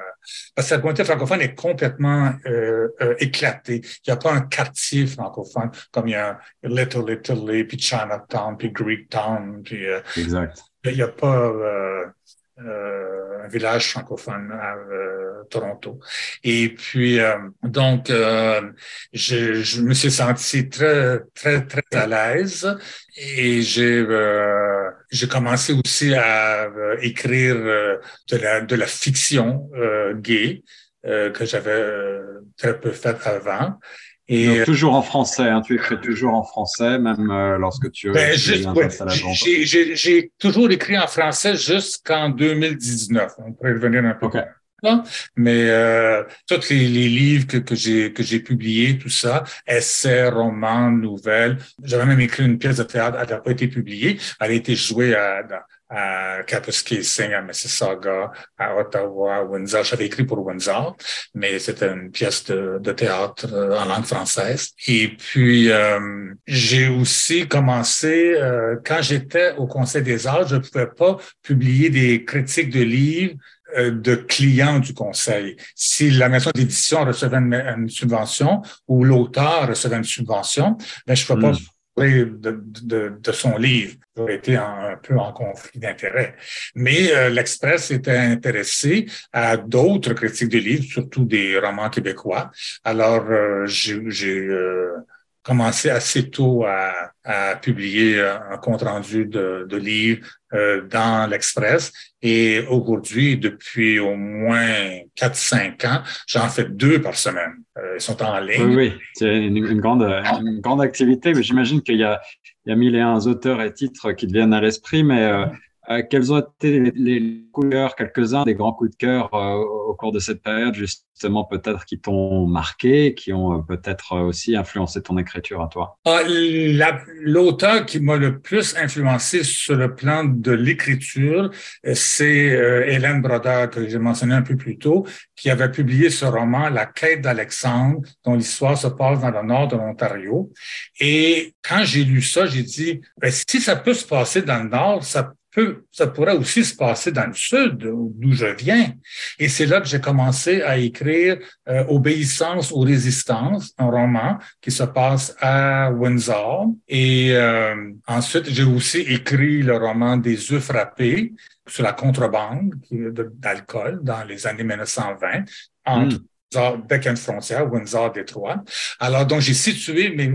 Speaker 3: Parce que la communauté francophone est complètement euh, euh, éclatée. Il n'y a pas un quartier francophone comme il y a Little Italy, puis Chinatown, puis Greektown. Puis,
Speaker 2: exact.
Speaker 3: Il n'y a pas euh, un village francophone à euh, Toronto. Et puis, euh, donc, je, je, me suis senti très, très, très à l'aise et j'ai j'ai commencé aussi à écrire de la, de la fiction gay que j'avais très peu fait avant.
Speaker 2: Et toujours en français, hein, tu écris toujours en français, même euh, lorsque tu,
Speaker 3: ben, J'ai toujours écrit en français jusqu'en 2019. On pourrait revenir un peu. Okay. Mais euh, tous les, les, livres que, que j'ai que j'ai publiés, tout ça, essais, romans, nouvelles. J'avais même écrit une pièce de théâtre, elle n'a pas été publiée. Elle a été jouée à, à Kapuskasing, à Mississauga, à Ottawa, à Windsor. J'avais écrit pour Windsor, mais c'était une pièce de, de, théâtre euh, en langue française. Et puis, euh, j'ai aussi commencé, euh, quand j'étais au Conseil des arts, je ne pouvais pas publier des critiques de livres de clients du conseil. Si la maison d'édition recevait une, subvention ou l'auteur recevait une subvention, ben je ne pouvais pas hmm de, de, de, son livre. J'aurais été un, peu en conflit d'intérêt. Mais euh, l'Express était intéressé à d'autres critiques de livres, surtout des romans québécois. Alors, euh, j'ai euh, commencé assez tôt à, à publier un compte-rendu de, de livres euh, dans l'Express. Et aujourd'hui, depuis au moins 4-5 ans, j'en fais deux par semaine. Euh, ils sont en ligne.
Speaker 2: Oui, oui. c'est une, grande, une grande activité. J'imagine qu'il y a, il y a mille et un auteurs et titres qui te viennent à l'esprit, mais euh, euh, quels ont été les, coups de cœur, quelques-uns des grands coups de cœur euh, au cours de cette période, justement peut-être qui t'ont marqué, qui ont euh, peut-être aussi influencé ton écriture à toi?
Speaker 3: Ah, L'auteur qui m'a le plus influencé sur le plan de l'écriture, c'est Hélène Brodeur, que j'ai mentionné un peu plus tôt, qui avait publié ce roman, La quête d'Alexandre, dont l'histoire se passe dans le nord de l'Ontario. Et quand j'ai lu ça, j'ai dit, ben, si ça peut se passer dans le nord, ça ça pourrait aussi se passer dans le sud, d'où je viens. Et c'est là que j'ai commencé à écrire euh, Obéissance ou Résistance, un roman qui se passe à Windsor. Et euh, ensuite, j'ai aussi écrit le roman Des œufs frappés sur la contrebande d'alcool dans les années 1920 entre mm. Windsor, frontière, Windsor, Détroit. Alors, donc, j'ai situé mes,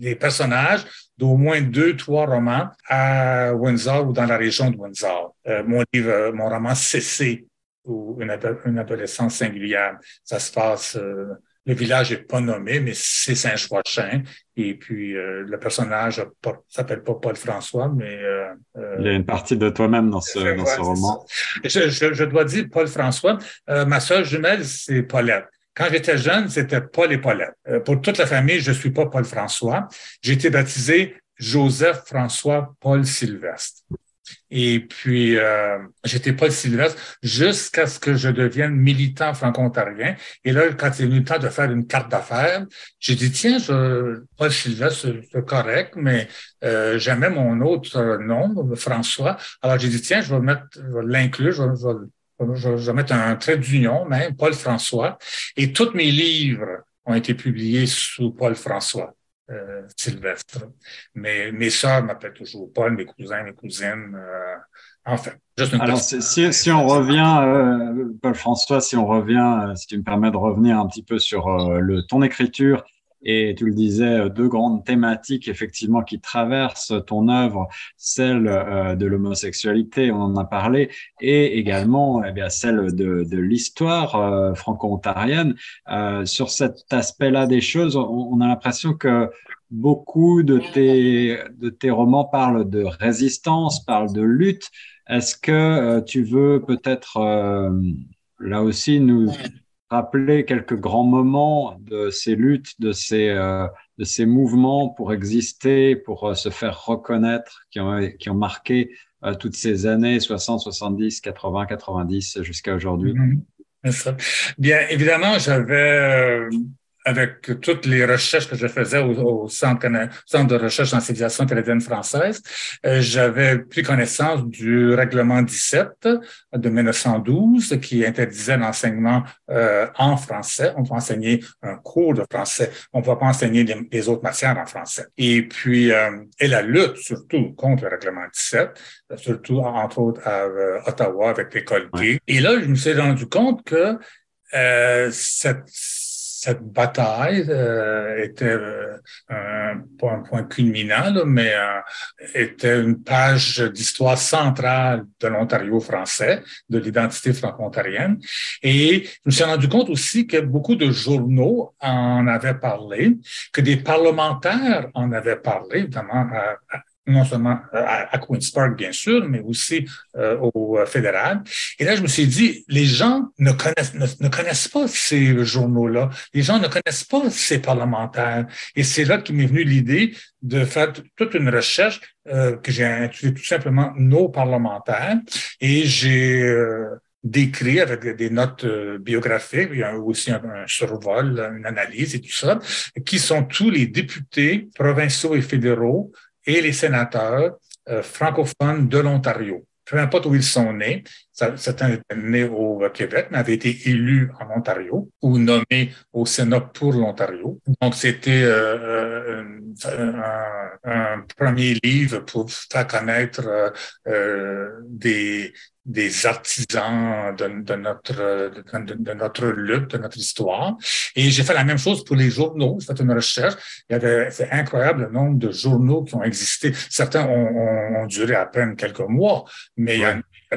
Speaker 3: les personnages d'au moins deux, trois romans à Windsor ou dans la région de Windsor. Euh, mon livre, euh, mon roman Cessé ou une, adolescence singulière, ça se passe, euh, le village est pas nommé, mais c'est Saint-Joachim. Et puis, le personnage s'appelle pas Paul François, mais...
Speaker 2: Il y a une partie de toi-même dans ce, dans ce roman.
Speaker 3: Je, je, je, dois dire Paul François. ma sœur jumelle, c'est Paulette. Quand j'étais jeune, c'était Paul et Paulette. Euh, pour toute la famille, je suis pas Paul François. J'ai été baptisé Joseph François Paul Sylvestre. Et puis, euh, j'étais Paul Sylvestre jusqu'à ce que je devienne militant franco-ontarien. Et là, quand il est venu le temps de faire une carte d'affaires, j'ai dit, tiens, je, Paul Sylvestre, c'est correct, mais euh, j'aimais mon autre nom, François. Alors, j'ai dit, tiens, je vais mettre, je vais l'inclure, je vais, je, vais mettre un trait d'union même, Paul François, et tous mes livres ont été publiés sous Paul François. Euh, Sylvestre. Mais mes sœurs m'appellent toujours Paul, mes cousins, mes cousines. Euh, enfin,
Speaker 2: juste une Alors, si, si, on revient, euh, Paul François, si on revient, si tu me permets de revenir un petit peu sur le, ton écriture et tu le disais, euh, deux grandes thématiques effectivement qui traversent ton œuvre, celle euh, de l'homosexualité, on en a parlé, et également eh bien, celle de, de l'histoire euh, franco-ontarienne. sur cet aspect-là des choses, on, a l'impression que beaucoup de tes, de tes romans parlent de résistance, parlent de lutte. Est-ce que tu veux peut-être là aussi nous rappeler quelques grands moments de ces luttes, de ces, euh, de ces mouvements pour exister, pour euh, se faire reconnaître, qui ont, qui ont marqué euh, toutes ces années 60, 70, 80, 90 jusqu'à aujourd'hui.
Speaker 3: Mm-hmm. Bien, évidemment, j'avais avec toutes les recherches que je faisais au, centre, centre, de recherche en civilisation canadienne française, euh, j'avais pris connaissance du règlement 17 de 1912 qui interdisait l'enseignement euh, en français. On peut enseigner un cours de français, on ne peut pas enseigner les, autres matières en français. Et puis, euh, et la lutte surtout contre le règlement 17, surtout entre autres à Ottawa avec l'école gay. Et là, je me suis rendu compte que cette cette bataille euh, était euh, un point culminant, mais euh, était une page d'histoire centrale de l'Ontario français, de l'identité franco-ontarienne. Et je me suis rendu compte aussi que beaucoup de journaux en avaient parlé, que des parlementaires en avaient parlé, évidemment non seulement à, Queen's Park, bien sûr, mais aussi au fédéral. Et là, je me suis dit, les gens ne connaissent, ne, connaissent pas ces journaux-là. Les gens ne connaissent pas ces parlementaires. Et c'est là qu'il m'est venu l'idée de faire toute une recherche que j'ai intitulée tout simplement Nos parlementaires. Et j'ai décrit avec des notes euh, biographiques, il y a aussi un, survol, une analyse et tout ça, qui sont tous les députés provinciaux et fédéraux et les sénateurs euh, francophones de l'Ontario. Peu importe où ils sont nés, certains étaient nés au Québec, mais avaient été élus en Ontario ou nommés au Sénat pour l'Ontario. Donc, c'était euh, un, un, premier livre pour faire connaître des, des artisans de, de notre de, de, notre lutte, de notre histoire. Et j'ai fait la même chose pour les journaux. J'ai fait une recherche. Il y avait c'est incroyable le nombre de journaux qui ont existé. Certains ont, ont, duré à peine quelques mois, mais il y a,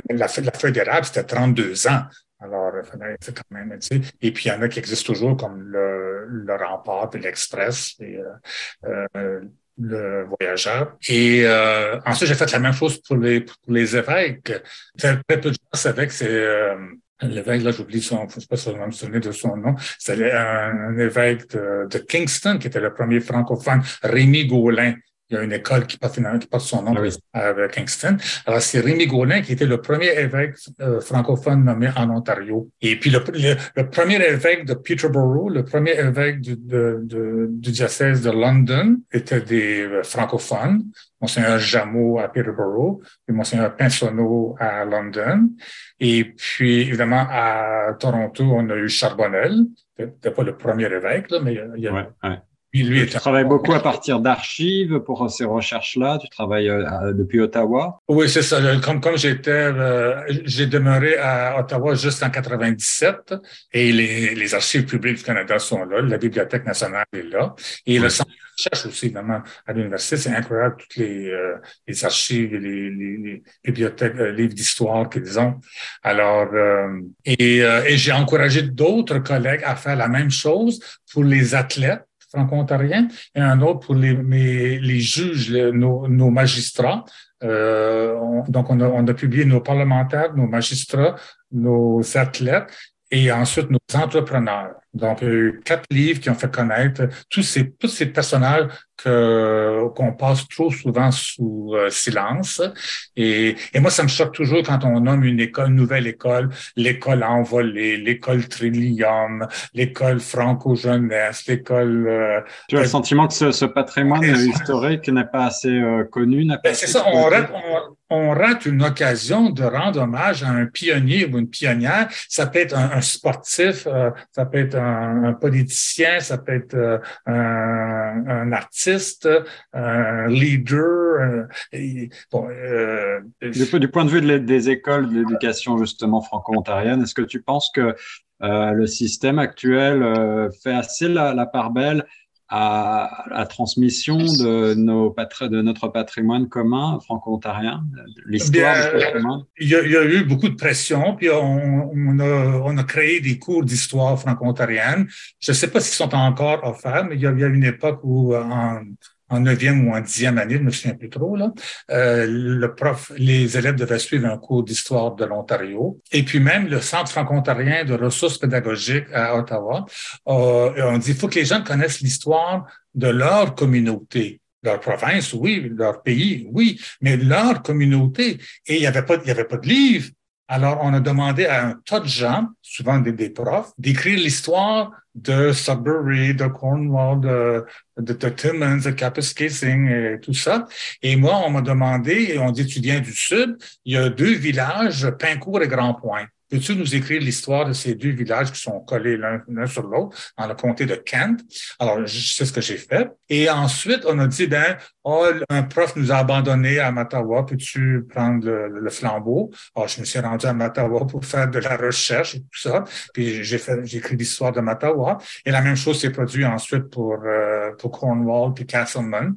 Speaker 3: la, la feuille d'érable, c'était 32 ans. Alors, c'est quand même, tu sais. Et puis, il y en a qui existent toujours, comme le, le Rempart et l'Express. Et, euh, euh, le voyageur. Et euh, ensuite, j'ai fait la même chose pour les, pour les évêques. Très, peu de gens savaient c'est euh, l'évêque, là, j'oublie son, je sais pas si je me souvenir de son nom, c'était un, un, évêque de, de, Kingston, qui était le premier francophone, Rémi Gaulin, il y a une école qui porte, qui porte son nom ah à Kingston. Alors, c'est Rémi Gaulin qui était le premier évêque euh, francophone nommé en Ontario. Et puis, le, le, premier évêque de Peterborough, le premier évêque du, de, de, du diocèse de London, était des euh, francophones. Monseigneur Jameau à Peterborough, Monseigneur Pinsonneau à London. Et puis, évidemment, à Toronto, on a eu Charbonnel. C'était pas le premier évêque, là, mais il y a,
Speaker 2: tu travailles beaucoup à partir d'archives pour ces recherches-là. Tu travailles euh, depuis Ottawa.
Speaker 3: Oui, c'est ça. Comme, comme j'étais, euh, j'ai demeuré à Ottawa juste en 97 et les, les, archives publiques du Canada sont là. La Bibliothèque nationale est là. Et le centre de recherche aussi, évidemment, à l'université. C'est incroyable, toutes les, euh, les archives, les, les, les bibliothèques, livres d'histoire qu'ils ont. Alors, et, et j'ai encouragé d'autres collègues à faire la même chose pour les athlètes franco-ontariens et un autre pour les, les juges, nos, nos, magistrats. Euh, donc, on a, on a publié nos parlementaires, nos magistrats, nos athlètes et ensuite nos entrepreneurs. Donc, il y a eu quatre livres qui ont fait connaître tous ces, tous ces personnages que, qu'on passe trop souvent sous euh, silence. Et, et moi, ça me choque toujours quand on nomme une école, une nouvelle école, l'école envolée, l'école Trillium, l'école franco-jeunesse, l'école... Euh,
Speaker 2: tu as le sentiment que ce, ce patrimoine historique n'est pas assez euh, connu, n'a pas
Speaker 3: ben, C'est ça, on rate, on, rate, une occasion de rendre hommage à un pionnier ou une pionnière. Ça peut être un, un sportif, ça peut être un, politicien, ça peut être euh, un, un, artiste, un leader.
Speaker 2: bon, euh, du, point de vue des écoles d'éducation justement franco-ontarienne, est-ce que tu penses que euh, le système actuel fait assez la part belle à la transmission de, nos de notre patrimoine commun franco-ontarien, l'histoire du
Speaker 3: patrimoine? Il y, a, il y, a, eu beaucoup de pression, puis on, on, a, on a, créé des cours d'histoire franco-ontarienne. Je ne sais pas s'ils sont encore offerts, mais il y a, il y a une époque où, en en neuvième ou en dixième année, je me souviens plus trop, là, euh, le prof, les élèves devaient suivre un cours d'histoire de l'Ontario. Et puis même le Centre franco-ontarien de ressources pédagogiques à Ottawa, on dit il faut que les gens connaissent l'histoire de leur communauté leur province, oui, leur pays, oui, mais leur communauté. Et il n'y avait pas, il y avait pas de livre. Alors, on a demandé à un tas de gens, souvent des, profs, d'écrire l'histoire de Sudbury, de Cornwall, de, de, de Timmins, de et tout ça. Et moi, on m'a demandé, on dit, tu viens du Sud, il y a deux villages, Pincourt et Grand Point. Peux-tu nous écrire l'histoire de ces deux villages qui sont collés l'un sur l'autre dans le comté de Kent? Alors, c'est ce que j'ai fait. Et ensuite, on a dit, ben, oh, un prof nous a abandonnés à Matawa, peux-tu prendre le, flambeau? Alors, je me suis rendu à Matawa pour faire de la recherche et tout ça. Puis j'ai écrit l'histoire de Matawa. Et la même chose s'est produite ensuite pour, euh, Cornwall puis Castleman.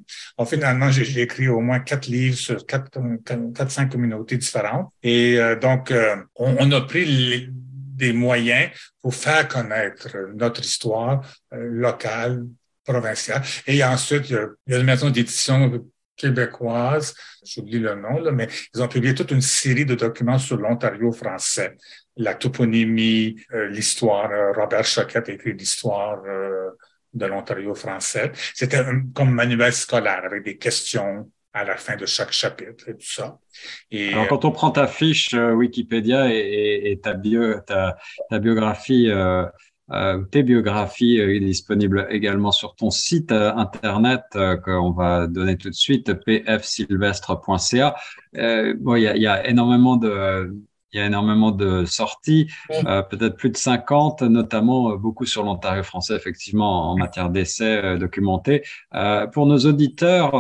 Speaker 3: Finalement, j'ai écrit au moins quatre livres sur quatre, quatre, cinq communautés différentes. Et euh, donc, euh, on a pris des moyens pour faire connaître notre histoire euh, locale, provinciale. Et ensuite, il y a, une maison d'édition québécoise, j'oublie le nom, mais ils ont publié toute une série de documents sur l'Ontario français. La toponymie, euh, l'histoire. Euh, Robert Choquette a écrit l'histoire de l'Ontario français. C'était comme manuel scolaire avec des questions à la fin de chaque chapitre et tout ça.
Speaker 2: Alors, quand on prend ta fiche Wikipédia et, ta, bio, ta, ta biographie euh, tes biographies euh, disponibles également sur ton site euh, internet euh, qu'on va donner tout de suite, pfsylvestre.ca. bon, il y a, énormément de il y a énormément de sorties, peut-être plus de 50, notamment beaucoup sur l'Ontario français, effectivement, en matière d'essais documentés. pour nos auditeurs,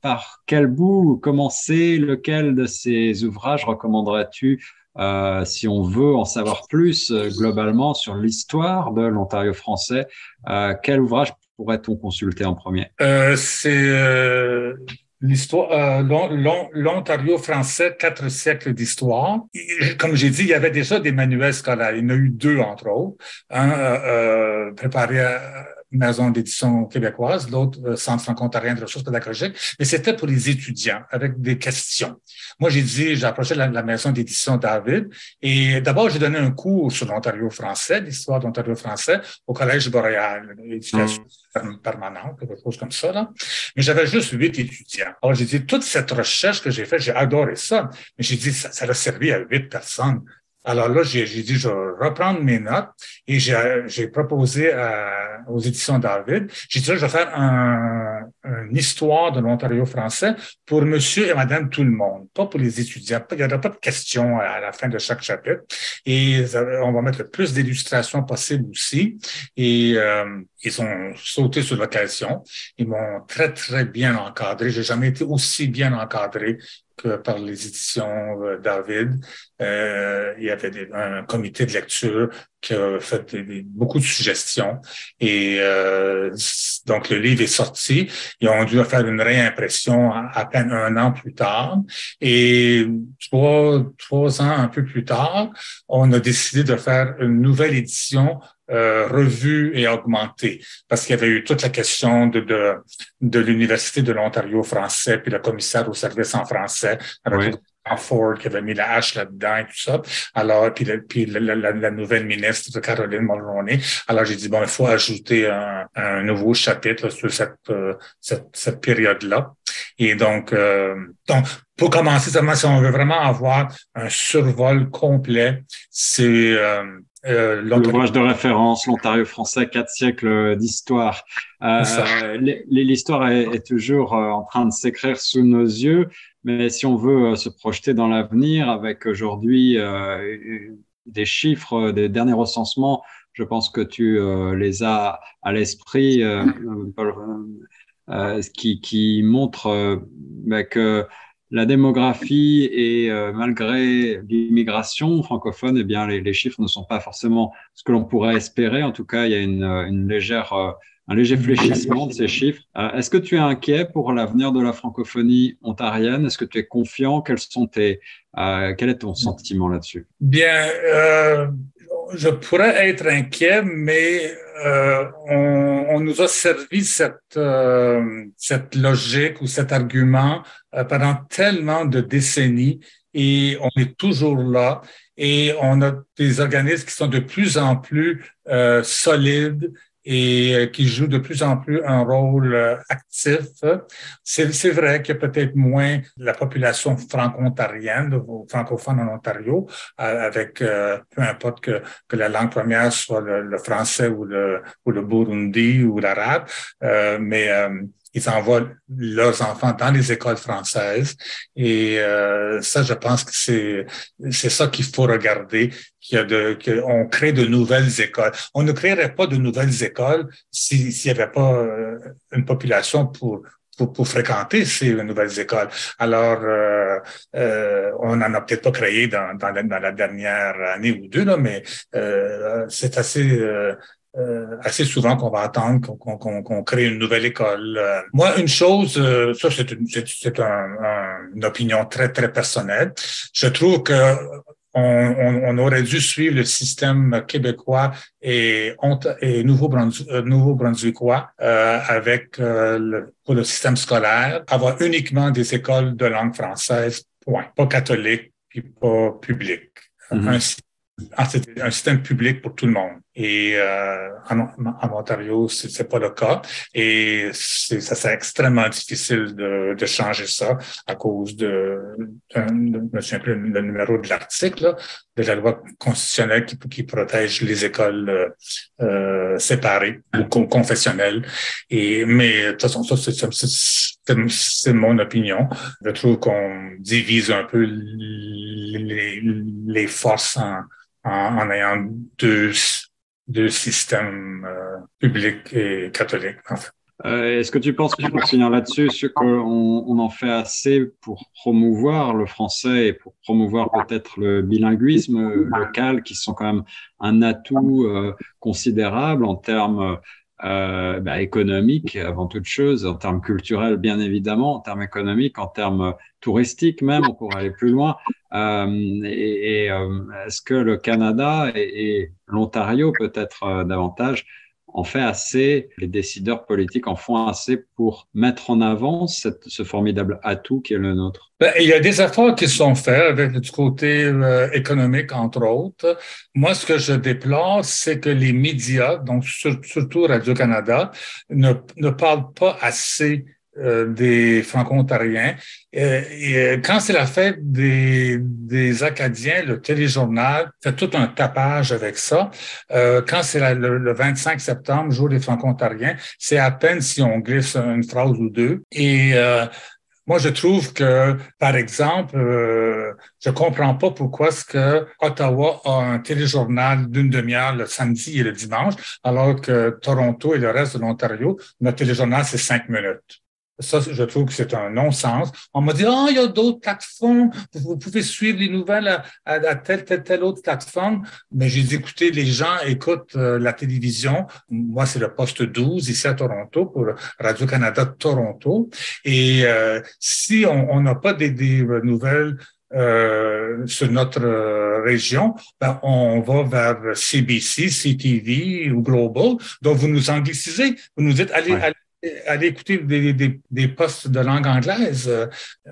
Speaker 2: par quel bout commencer? Lequel de ces ouvrages recommanderais-tu euh, si on veut en savoir plus euh, globalement sur l'histoire de l'Ontario français, euh, quel ouvrage pourrait-on consulter en premier?
Speaker 3: Euh, C'est l'Ontario français, quatre siècles d'histoire. Comme j'ai dit, il y avait déjà des manuels scolaires. Il y en a eu deux, entre autres. Un préparé à maison d'édition québécoise, l'autre euh, Centre franco-ontarien de ressources pédagogiques, mais c'était pour les étudiants avec des questions. Moi, j'ai dit, j'ai approché la, maison d'édition David et d'abord, j'ai donné un cours sur l'Ontario français, l'histoire d'Ontario français au Collège boréal, éducation mmh. permanente, quelque chose comme ça. Là. Mais j'avais juste huit étudiants. Alors, j'ai dit, toute cette recherche que j'ai faite, j'ai adoré ça, mais j'ai dit, ça, ça a servi à huit personnes. Alors là, j'ai dit, je vais reprendre mes notes et j'ai proposé aux éditions David, j'ai dit, je vais faire un, une histoire de l'Ontario français pour monsieur et madame tout le monde, pas pour les étudiants. Il n'y aura pas de questions à la fin de chaque chapitre. Et on va mettre le plus d'illustrations possible aussi. Et euh, ils ont sauté sur l'occasion. Ils m'ont très, très bien encadré. J'ai jamais été aussi bien encadré que par les éditions euh, David. Euh, il y avait un comité de lecture qui a fait beaucoup de suggestions. Et euh, donc, le livre est sorti. Ils ont dû faire une réimpression à, peine un an plus tard. Et trois, trois ans un peu plus tard, on a décidé de faire une nouvelle édition euh, revue et augmentée, parce qu'il y avait eu toute la question de, de, de l'Université de l'Ontario français, puis le commissaire au service en français, Ford qui avait mis la hache là-dedans et tout ça. Alors, puis, la, nouvelle ministre de Caroline Mulroney. Alors, j'ai dit, bon, il faut ajouter un, nouveau chapitre sur cette, euh, période-là. Et donc, euh, donc, pour commencer, si on veut vraiment avoir un survol complet, c'est euh,
Speaker 2: euh, L'ouvrage de référence, l'Ontario français, quatre siècles d'histoire. Euh, L'histoire est, est, toujours euh, en train de s'écrire sous nos yeux, mais si on veut se projeter dans l'avenir avec aujourd'hui euh, des chiffres des derniers recensements, je pense que tu les as à l'esprit, qui, qui montrent bah, que la démographie et euh, malgré l'immigration francophone, eh bien, les, chiffres ne sont pas forcément ce que l'on pourrait espérer. En tout cas, il y a une, une légère, euh, un léger fléchissement de ces chiffres. Euh, est-ce que tu es inquiet pour l'avenir de la francophonie ontarienne? Est-ce que tu es confiant? Quels sont tes, Quel est ton sentiment là-dessus?
Speaker 3: Bien, je pourrais être inquiet, mais euh, on, on, nous a servi cette, euh, cette logique ou cet argument euh, pendant tellement de décennies et on est toujours là et on a des organismes qui sont de plus en plus euh, solides et euh, qui joue de plus en plus un rôle euh, actif. C'est vrai qu'il y a peut-être moins la population franco-ontarienne, francophone en Ontario, avec peu importe que, que la langue première soit le, le français ou le, ou le burundi ou l'arabe, euh, mais ils envoient leurs enfants dans les écoles françaises. Et euh, ça, je pense que c'est c'est ça qu'il faut regarder. Qu'il y a de qu'on crée de nouvelles écoles. On ne créerait pas de nouvelles écoles s'il n'y avait pas euh, une population pour pour, pour, fréquenter ces nouvelles écoles. Alors, euh, euh, on n'en a peut-être pas créé dans, dans, la, dernière année ou deux, là, mais euh, c'est assez euh, euh, assez souvent qu'on va attendre qu'on crée une nouvelle école. Euh, moi, une chose, euh, ça c'est une, un, un, une opinion très très personnelle. Je trouve que on, aurait dû suivre le système québécois et, et nouveau-brunswickois euh, avec le, pour le système scolaire, avoir uniquement des écoles de langue française, point. Pas catholique, puis pas public. Ah, c'était un système public pour tout le monde. Et euh, en, en, Ontario, c'est pas le cas. Et ça serait extrêmement difficile de, de, changer ça à cause de, de, de je me souviens plus le numéro de l'article de la loi constitutionnelle qui, qui protège les écoles euh, séparées ou confessionnelles. Et mais de toute façon, ça c'est mon opinion. Je trouve qu'on divise un peu les, les forces en en, ayant deux, deux systèmes euh, publics et fait.
Speaker 2: Euh, Est-ce que tu penses, pour finir là-dessus, qu'on on en fait assez pour promouvoir le français et pour promouvoir peut-être le bilinguisme local, qui sont quand même un atout euh, considérable en termes euh, bah, économiques avant toute chose, en termes culturels bien évidemment, en termes économiques, en termes touristiques même, pourrait aller plus loin. Euh, et, et euh, est-ce que le Canada et, et l'Ontario peut-être euh, davantage en fait assez, les décideurs politiques en font assez pour mettre en avant ce formidable atout qui est le nôtre?
Speaker 3: Ben, il y a des efforts qui sont faits avec du côté euh, économique, entre autres. Moi, ce que je déplore, c'est que les médias, donc surtout Radio-Canada, ne, parlent pas assez des franco-ontariens. Euh, euh, quand c'est la fête des, Acadiens, le téléjournal fait tout un tapage avec ça. quand c'est le, 25 septembre, jour des franco-ontariens, c'est à peine si on glisse une phrase ou deux. Et moi, je trouve que, par exemple, je comprends pas pourquoi est-ce que Ottawa a un téléjournal d'une demi-heure le samedi et le dimanche, alors que Toronto et le reste de l'Ontario, notre téléjournal, c'est cinq minutes. Ça, je trouve que c'est un non-sens. On m'a dit, ah, il y a d'autres plateformes, vous pouvez suivre les nouvelles à, à, telle, telle, telle autre plateforme. Mais j'ai dit, écoutez, les gens écoutent euh, la télévision. Moi, c'est le poste 12 ici à Toronto pour Radio-Canada Toronto. Et euh, si on n'a pas des, des nouvelles euh, sur notre région, ben, on va vers CBC, CTV ou Global. Donc, vous nous anglicisez, vous nous dites, allez, allez aller écouter des, des, des, postes de langue anglaise. Euh,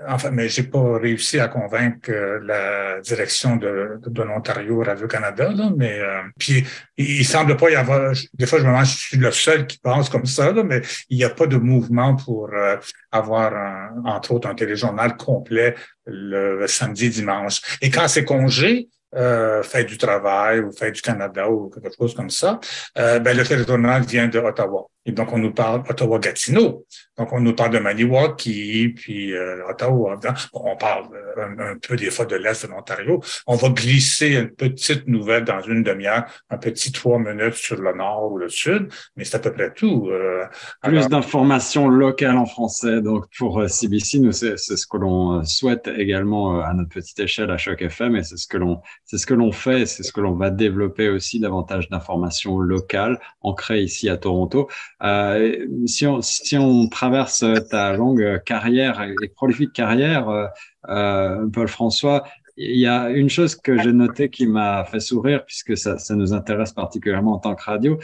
Speaker 3: enfin, mais j'ai pas réussi à convaincre euh, la direction de, de, l'Ontario Radio-Canada, là, mais euh, puis il, semble pas y avoir. Des fois, je me demande, je suis le seul qui pense comme ça, là, mais il n'y a pas de mouvement pour avoir, un, entre autres, un téléjournal complet le samedi, dimanche. Et quand c'est congé, euh, fait du travail ou fait du Canada ou quelque chose comme ça, euh, ben, le téléjournal vient de Ottawa. Et donc, on nous parle Ottawa-Gatineau. Donc, on nous parle de Maniwaki, puis euh, Ottawa. on parle euh, un, peu des fois de l'Est de l'Ontario. On va glisser une petite nouvelle dans une demi-heure, un petit trois minutes sur le nord ou le sud, mais c'est à peu près tout.
Speaker 2: Euh, Plus d'informations locales en français. Donc, pour CBC, nous, c'est ce que l'on souhaite également à notre petite échelle à Choc FM, et c'est ce que l'on c'est ce que l'on fait, c'est ce que l'on va développer aussi davantage d'informations locales ancrées ici à Toronto. Euh, si, on, traverse ta longue carrière et prolifique carrière, euh, euh, Paul François, il y a une chose que j'ai notée qui m'a fait sourire puisque ça, nous intéresse particulièrement en tant que radio.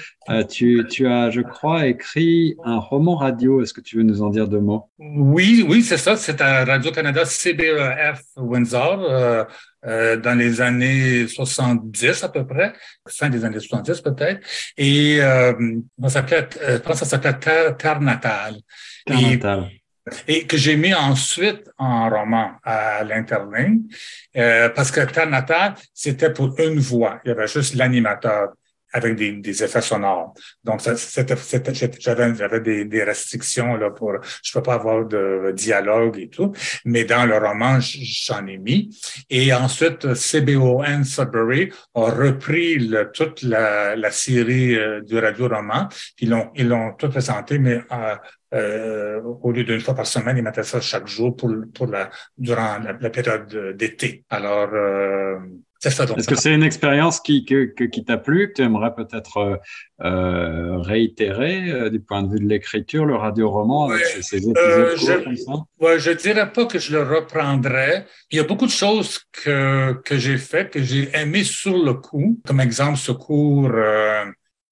Speaker 2: Tu, as, je crois, écrit un roman radio. Est-ce que tu veux nous en dire deux mots?
Speaker 3: Oui, oui, c'est ça. C'est à Radio-Canada CBEF Windsor. Euh, dans les années 70 à peu près, fin des années 70 peut-être, et euh, ça s'appelait, je pense que ça s'appelait Terre, Terre natale.
Speaker 2: Terre et, natale.
Speaker 3: Et que j'ai mis ensuite en roman à l'interligne, euh, parce que Terre natale, c'était pour une voix. Il y avait juste l'animateur avec des, des, effets sonores. Donc, j'avais, des, des, restrictions là pour, je peux pas avoir de dialogue et tout, mais dans le roman, j'en ai mis. Et ensuite, CBON Sudbury a repris le, toute la, la série euh, du radio-roman. Ils l'ont, ils l'ont tout présenté, mais euh, euh, au lieu d'une fois par semaine, ils mettaient ça chaque jour pour, pour la, durant la, période d'été. Alors,
Speaker 2: Est-ce que c'est une expérience qui, qui t'a plu, que tu aimerais peut-être euh, euh, réitérer euh, du point de vue de l'écriture, le radio-roman, avec ces, épisodes
Speaker 3: je, comme ça? Ouais, je dirais pas que je le reprendrais. Il y a beaucoup de choses que, que j'ai fait, que j'ai aimé sur le coup, comme exemple ce cours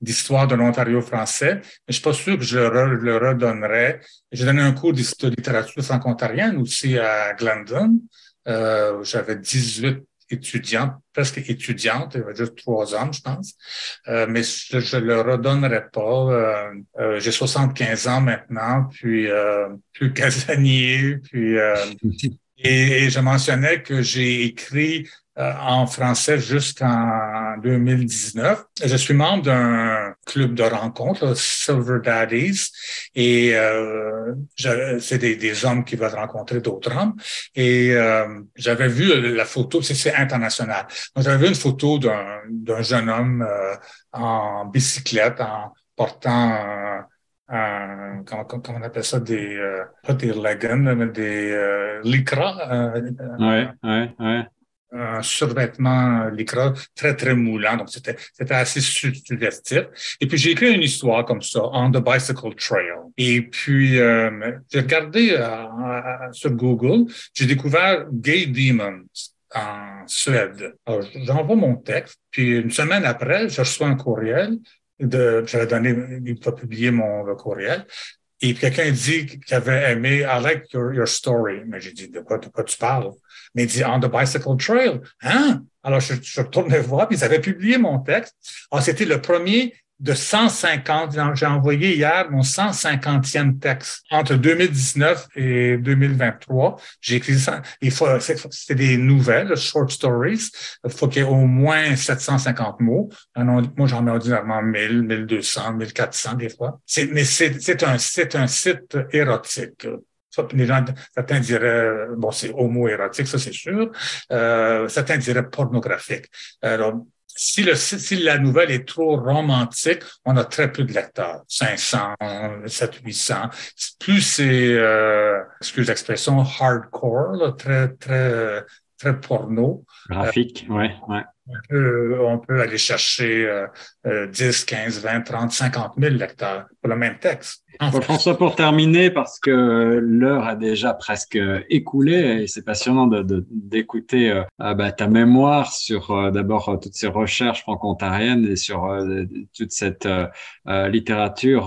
Speaker 3: d'histoire de l'Ontario français, mais je suis pas sûr que je le, redonnerais. J'ai donné un cours de littérature franco-ontarienne aussi à Glendon. Euh, J'avais 18 étudiants, presque étudiantes, il y avait juste trois hommes, je pense. Euh, mais je, ne le redonnerai pas. Euh, euh, J'ai 75 ans maintenant, puis euh, plus casanier, puis et, je mentionnais que j'ai écrit euh, en français jusqu'en 2019. Je suis membre d'un club de rencontres, Silver Daddies, et euh, c'est des, hommes qui veulent rencontrer d'autres hommes. Et euh, j'avais vu la photo, c'est international. J'avais vu une photo d'un jeune homme euh, en bicyclette, en portant un, comment, comment, on appelle ça, des, pas des leggings, mais des lycra.
Speaker 2: ouais, ouais, ouais
Speaker 3: un survêtement lycra très, très moulant. Donc, c'était, c'était assez suggestif. Et puis, j'ai écrit une histoire comme ça, On the Bicycle Trail. Et puis, euh, j'ai regardé euh, sur Google, j'ai découvert Gay Demons en Suède. Alors, j'envoie mon texte, puis une semaine après, je reçois un courriel de, j'avais donné, il publier mon courriel, et quelqu'un dit qu'il avait aimé I like your, your story. Mais j'ai dit, de quoi, de quoi tu parles? Mais il dit, On the Bicycle Trail. Hein? Alors, je, je retourne voir, puis ils avaient publié mon texte. Alors, c'était le premier de 150. J'ai envoyé hier mon 150e texte. Entre 2019 et 2023, j'ai écrit ça. Il faut, c'est des nouvelles, short stories. Il faut qu'il y ait au moins 750 mots. Moi, j'en ai ordinairement 1000, 1200, 1400 des fois. Mais c'est un, site érotique. Certains diraient, bon, c'est homo-érotique, ça c'est sûr. Euh, certains diraient pornographique. Si, le, si la nouvelle est trop romantique, on a très peu de lecteurs, 500, 700, 800. Plus c'est, euh, excuse l'expression, hardcore, très, très, très porno.
Speaker 2: Graphique, euh, ouais, ouais.
Speaker 3: On peut, on peut aller chercher euh, 10, 15, 20, 30, 50 000 lecteurs pour le même texte.
Speaker 2: François, pour terminer, parce que l'heure a déjà presque écoulé et c'est passionnant d'écouter de, euh, bah, ta mémoire sur euh, d'abord euh, toutes ces recherches franco-ontariennes et sur toute cette littérature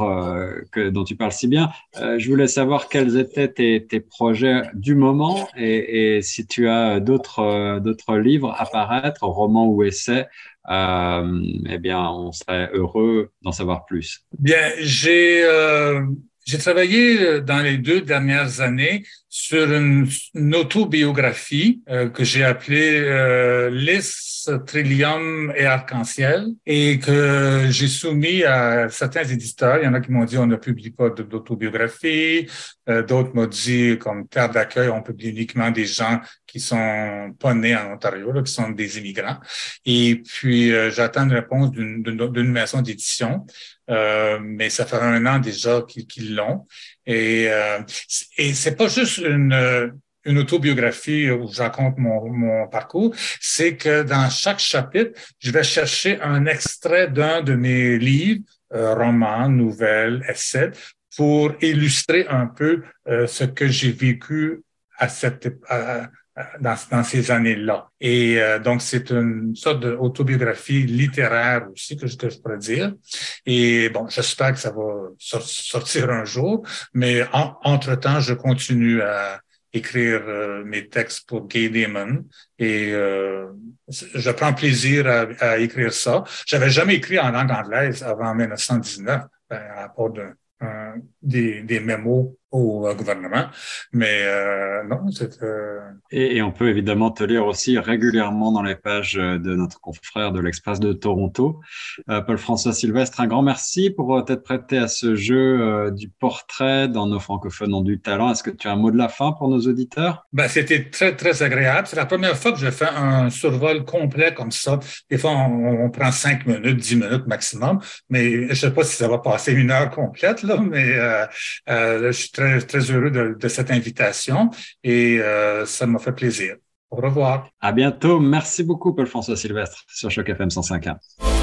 Speaker 2: que, dont tu parles si bien. je voulais savoir quels étaient tes, tes projets du moment et, et si tu as d'autres d'autres livres à paraître, romans ou essais, euh, eh bien, on serait heureux d'en savoir plus.
Speaker 3: Bien, j'ai euh, travaillé euh, dans les deux dernières années sur une, autobiographie euh, que j'ai appelée Lys, Trillium et Arc-en-Ciel et que j'ai soumis à certains éditeurs. Il y en a qui m'ont dit on ne publie pas d'autobiographie. D'autres m'ont dit comme Terre d'accueil, on publie uniquement des gens qui sont pas nés en Ontario, qui sont des immigrants. Et puis euh, j'attends une réponse d'une maison d'édition. Euh, mais ça fait un an déjà qu'ils l'ont. Et, euh, et c'est pas juste une, une autobiographie où je raconte mon, parcours, c'est que dans chaque chapitre, je vais chercher un extrait d'un de mes livres, euh, romans, nouvelles, essais, pour illustrer un peu euh, ce que j'ai vécu à cette, à, dans, dans, ces années-là. Et euh, donc, c'est une sorte d'autobiographie littéraire aussi, que que je pourrais dire. Et bon, j'espère que ça va sortir un jour, mais entre-temps, je continue à écrire euh, mes textes pour Gay Demon et euh, je prends plaisir à, à écrire ça. J'avais jamais écrit en langue anglaise avant 1919, ben, à part de, des, des mémos au gouvernement. Mais euh, non, c'est... Euh...
Speaker 2: Et, et, on peut évidemment te lire aussi régulièrement dans les pages de notre confrère de l'Express de Toronto. Euh, Paul-François Sylvestre, un grand merci pour t'être prêté à ce jeu euh, du portrait dans nos francophones ont du talent. Est-ce que tu as un mot de la fin pour nos auditeurs?
Speaker 3: Ben, c'était très, très agréable. C'est la première fois que je fais un survol complet comme ça. Des fois, on, on prend cinq minutes, dix minutes maximum, mais je sais pas si ça va passer une heure complète, là, mais euh, euh je suis très, très, heureux de, cette invitation et euh, ça m'a fait plaisir. Au revoir.
Speaker 2: À bientôt. Merci beaucoup, Paul-François Sylvestre, sur Choc FM 105.1.